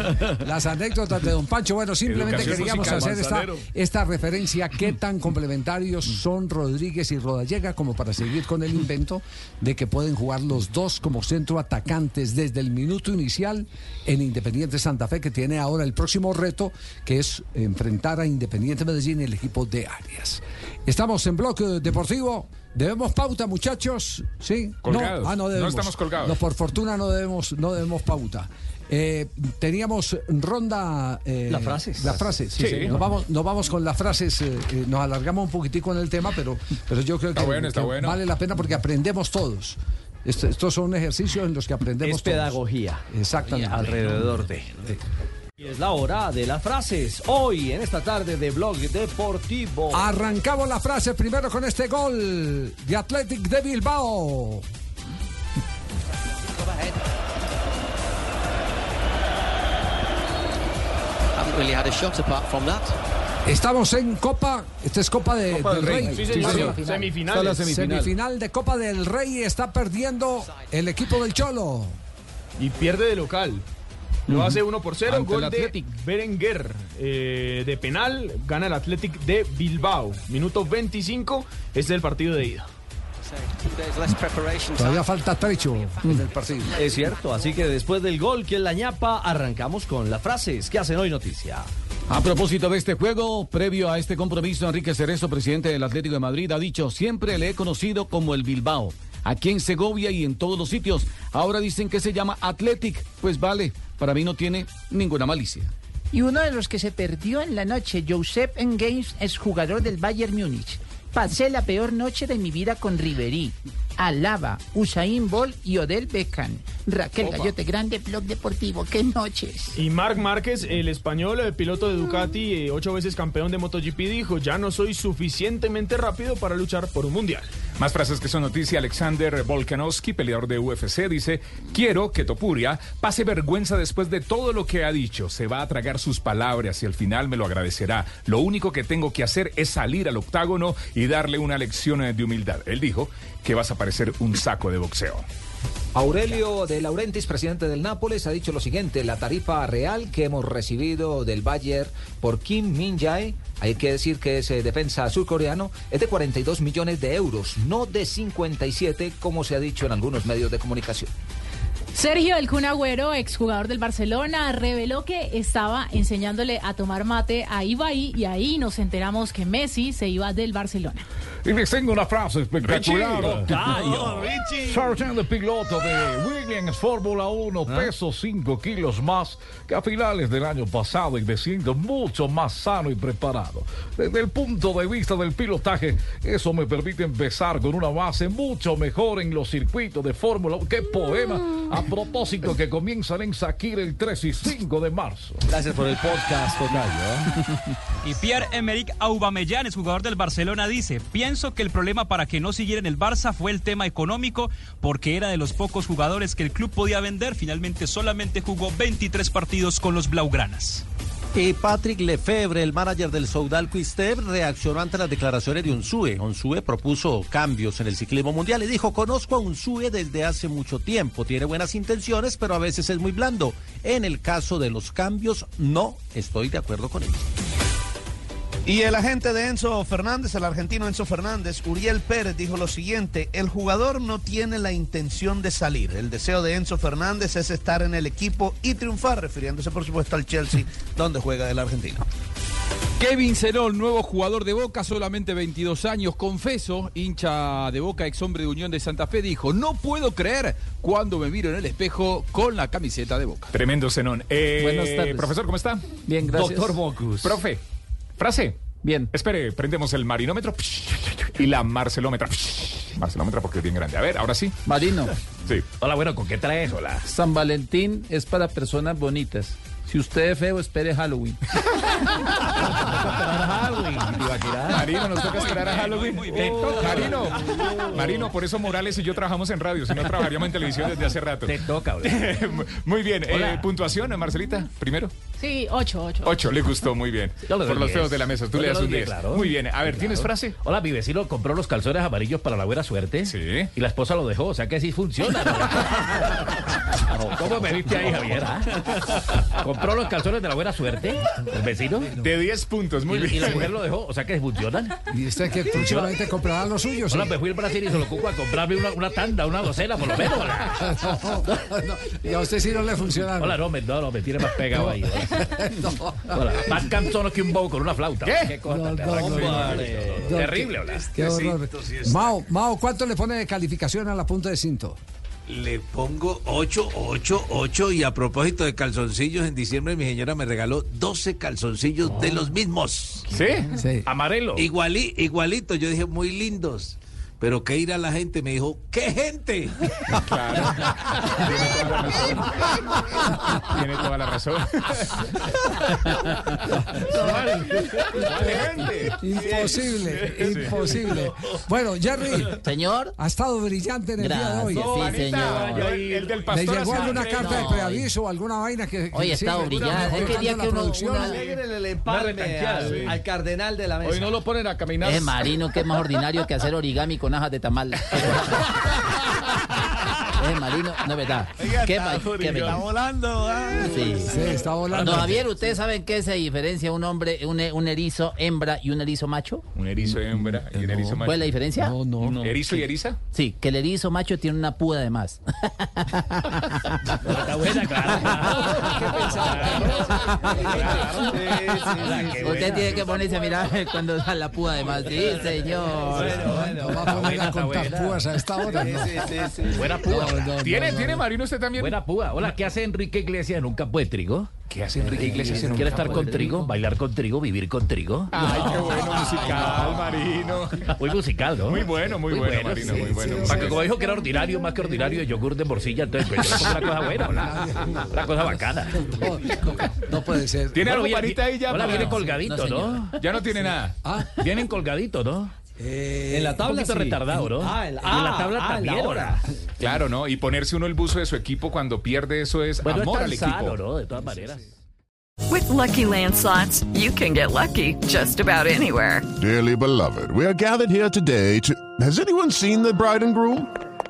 las anécdotas de don Pancho. Bueno, simplemente Educación queríamos musical, hacer esta, esta referencia. ¿Qué tan complementarios son Rodríguez y Rodallega como para seguir con el invento de que pueden jugar los dos como centro atacantes desde el minuto inicial en Independiente Santa Fe, que tiene ahora el próximo reto, que es enfrentar a Independiente Medellín, el equipo de Arias. Estamos en bloque deportivo. ¿Debemos pauta, muchachos? ¿Sí? Colgados. No, ah, no No debemos. estamos colgados. No, por fortuna no debemos, no debemos pauta. Eh, teníamos ronda. eh, Las frases. Las frases, sí. Sí. sí. Nos, vamos, nos vamos con las frases. eh, eh, nos alargamos un poquitico en el tema, pero, pero yo creo Está que, bueno, está que bueno. vale la pena porque aprendemos todos. Esto- estos son ejercicios en los que aprendemos Es todos. pedagogía. Exactamente. Alrededor de. Y es la hora de las frases. Hoy, en esta tarde de Blog Deportivo. Arrancamos la frase primero con este gol de Athletic de Bilbao. Haven't really had a shot apart from that. Estamos en Copa, esta es Copa, de- Copa del del Rey. Rey. Sí. Está la semifinal. Semifinal de Copa del Rey está perdiendo el equipo del Cholo. Y pierde de local. Lo hace 1 por 0, Ante gol de. Berenguer. eh, de penal, gana el Athletic de Bilbao. Minuto 25, este es el partido de ida. Todavía falta trecho en el partido. Es cierto, así que después del gol que es la ñapa, arrancamos con las frases que hacen hoy noticia. A propósito de este juego, previo a este compromiso, Enrique Cerezo, presidente del Atlético de Madrid, ha dicho, siempre le he conocido como el Bilbao, aquí en Segovia y en todos los sitios. Ahora dicen que se llama Athletic, pues vale, para mí no tiene ninguna malicia. Y uno de los que se perdió en la noche, Josep Engels, es jugador del Bayern Múnich. Pasé la peor noche de mi vida con Ribery, Alaba, Usain Bolt y Odell Beckham. Raquel Opa. Gallote, grande blog deportivo. ¡Qué noches! Y Marc Márquez, el español, el piloto de Ducati, eh, ocho veces campeón de MotoGP, dijo, ya no soy suficientemente rápido para luchar por un mundial. Más frases que son noticia. Alexander Volkanovski, peleador de UFC, dice: Quiero que Topuria pase vergüenza después de todo lo que ha dicho. Se va a tragar sus palabras y al final me lo agradecerá. Lo único que tengo que hacer es salir al octágono y darle una lección de humildad. Él dijo que vas a parecer un saco de boxeo. Aurelio de Laurentiis, presidente del Nápoles, ha dicho lo siguiente: la tarifa real que hemos recibido del Bayern por Kim Min Jae, hay que decir que es eh, defensa surcoreano, es de 42 millones de euros, no de 57, como se ha dicho en algunos medios de comunicación. Sergio El Kun Agüero, exjugador del Barcelona, reveló que estaba enseñándole a tomar mate a Ibai y ahí nos enteramos que Messi se iba del Barcelona. Y les tengo una frase espectacular. Richie, tocayo. Sargent, piloto de Williams Fórmula 1, peso 5 kilos más que a finales del año pasado y me siento mucho más sano y preparado. Desde el punto de vista del pilotaje, eso me permite empezar con una base mucho mejor en los circuitos de Fórmula 1. ¡Qué poema! Propósito que comienzan en Sakir el 3 y 5 de marzo. Gracias por el podcast, Tocayo. Y Pierre-Emerick Aubameyang, es jugador del Barcelona, dice, pienso que el problema para que no siguiera en el Barça fue el tema económico, porque era de los pocos jugadores que el club podía vender. Finalmente solamente jugó 23 partidos con los Blaugranas. Y Patrick Lefebvre, el manager del Soudal Quistev, reaccionó ante las declaraciones de Unsue. Unsue propuso cambios en el ciclismo mundial y dijo, conozco a Unsue desde hace mucho tiempo, tiene buenas intenciones, pero a veces es muy blando. En el caso de los cambios, no estoy de acuerdo con él. Y el agente de Enzo Fernández, el argentino Enzo Fernández, Uriel Pérez, dijo lo siguiente, el jugador no tiene la intención de salir. El deseo de Enzo Fernández es estar en el equipo y triunfar, refiriéndose por supuesto al Chelsea, donde juega el argentino. Kevin Zenón, nuevo jugador de Boca, solamente 22 años, confeso, hincha de Boca, ex hombre de Unión de Santa Fe, dijo, no puedo creer cuando me miro en el espejo con la camiseta de Boca. Tremendo Zenón. Eh, Buenas tardes. Profesor, ¿cómo está? Bien, gracias. Doctor Mocus. Profe, frase. Bien. Espere, prendemos el marinómetro y la marcelómetra. Marcelómetra porque es bien grande. A ver, ahora sí. Marino. Sí. Hola, bueno, ¿con qué traes? Hola. San Valentín es para personas bonitas. Si usted es feo, espere Halloween. Marino, nos toca esperar a Halloween. Marino, Marino, por eso Morales y yo trabajamos en radio, si no trabajaríamos en televisión desde hace rato. Te toca, Muy bien. eh, puntuación, Marcelita, primero. Sí, ocho, ocho. Ocho, le gustó, muy bien. Yo le doy Por los feos de la mesa, tú Yo le das un diez, 10. claro. Muy bien. A ver, ¿tienes Claro. frase? Hola, mi vecino compró los calzones amarillos para la buena suerte. Sí. Y la esposa lo dejó, o sea que sí funciona. ¿no? ¿Cómo me viste ahí, Javier? Compró los calzones de la buena suerte, el vecino. De 10 puntos, muy y, bien. Y la mujer lo dejó, o sea que funcionan. ¿Y usted que próximamente comprará los suyos? Hola, sí? me fui al Brasil y se lo cuco a comprarme una, una tanda, una docena por lo menos. No, no, y a usted sí no le funcionaron. Hola, no, me, no, no, me tiene más pegado ahí. Hola, más canzones que un bow con una flauta. ¿Qué? cosa No, no, terrible. No, hola. Qué horror. Mao, Mao, ¿cuánto le pone de calificación a la punta de cinto? Le pongo 8, 8, 8 y a propósito de calzoncillos, en diciembre mi señora me regaló 12 calzoncillos de los mismos. ¿Sí? Sí. Amarelo. Iguali, igualito, yo dije muy lindos. Pero que ir a la gente me dijo, ¿qué gente? Claro. Tiene toda la razón. Imposible, imposible. Bueno, Jerry. Señor. Ha estado brillante en el día de hoy. Gracias, sí, señor. El del ¿Le pastor llegó así. alguna carta de No. preaviso o alguna vaina que, que Hoy sigue estado brillante. Es que el día que uno- el retanqueada, al, sí. al cardenal de la mesa. Hoy no lo ponen a caminar. Ese marino que es más ordinario que hacer origami con ajas de tamal. Ese marino, no es verdad. Qué, ma- qué bello. volando. Sí. Sí, está volando. No, Javier, ¿ustedes saben qué se diferencia un hombre, un, un erizo hembra y un erizo macho? Un erizo hembra y un erizo macho. ¿Cuál es la diferencia? No, no. ¿Erizo y eriza? Sí, que el erizo macho tiene una púa de más. Está buena, claro. Usted tiene que ponerse a mirar cuando da la púa de más. Sí, señor. No va a poner a contar púas a esta hora. ¿no? Buena púa. ¿Tiene, tiene Marino usted también? Buena púa. Hola, ¿qué hace Enrique Iglesias en un campo de trigo? ¿Qué hace Enrique Iglesias en un ¿Quiere estar con de trigo? ¿Bailar con trigo? ¿Vivir con trigo? Ay, qué bueno musical, Marino. Muy musical, ¿no? Muy bueno, muy, bueno, Marino, sí, muy bueno. sí. Para que como dijo que era ordinario, más que ordinario, yogur de morcilla, entonces pues, es una cosa buena, una, una cosa bacana. No puede ser. ¿Tiene Bueno, algo ahí ya? Hola, para- viene colgadito, No, ¿no? Ya no tiene nada. Ah, Vienen colgaditos, ¿no? En la tabla Un poquito sí. retardado, ¿no? Ah, en Y la, en la ah, tabla ah, también, la hora. Claro, ¿no? Y ponerse uno el buzo de su equipo cuando pierde, eso es Bueno, amor al es tan equipo. sano, ¿no? De todas maneras. With Lucky Land slots, you can get lucky just about anywhere. Dearly beloved, we are gathered here today to. Has anyone seen the bride and groom?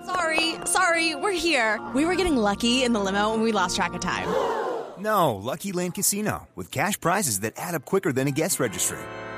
Sorry, sorry, we're here. We were getting lucky in the limo and we lost track of time. No, Lucky Land Casino, with cash prizes that add up quicker than a guest registry.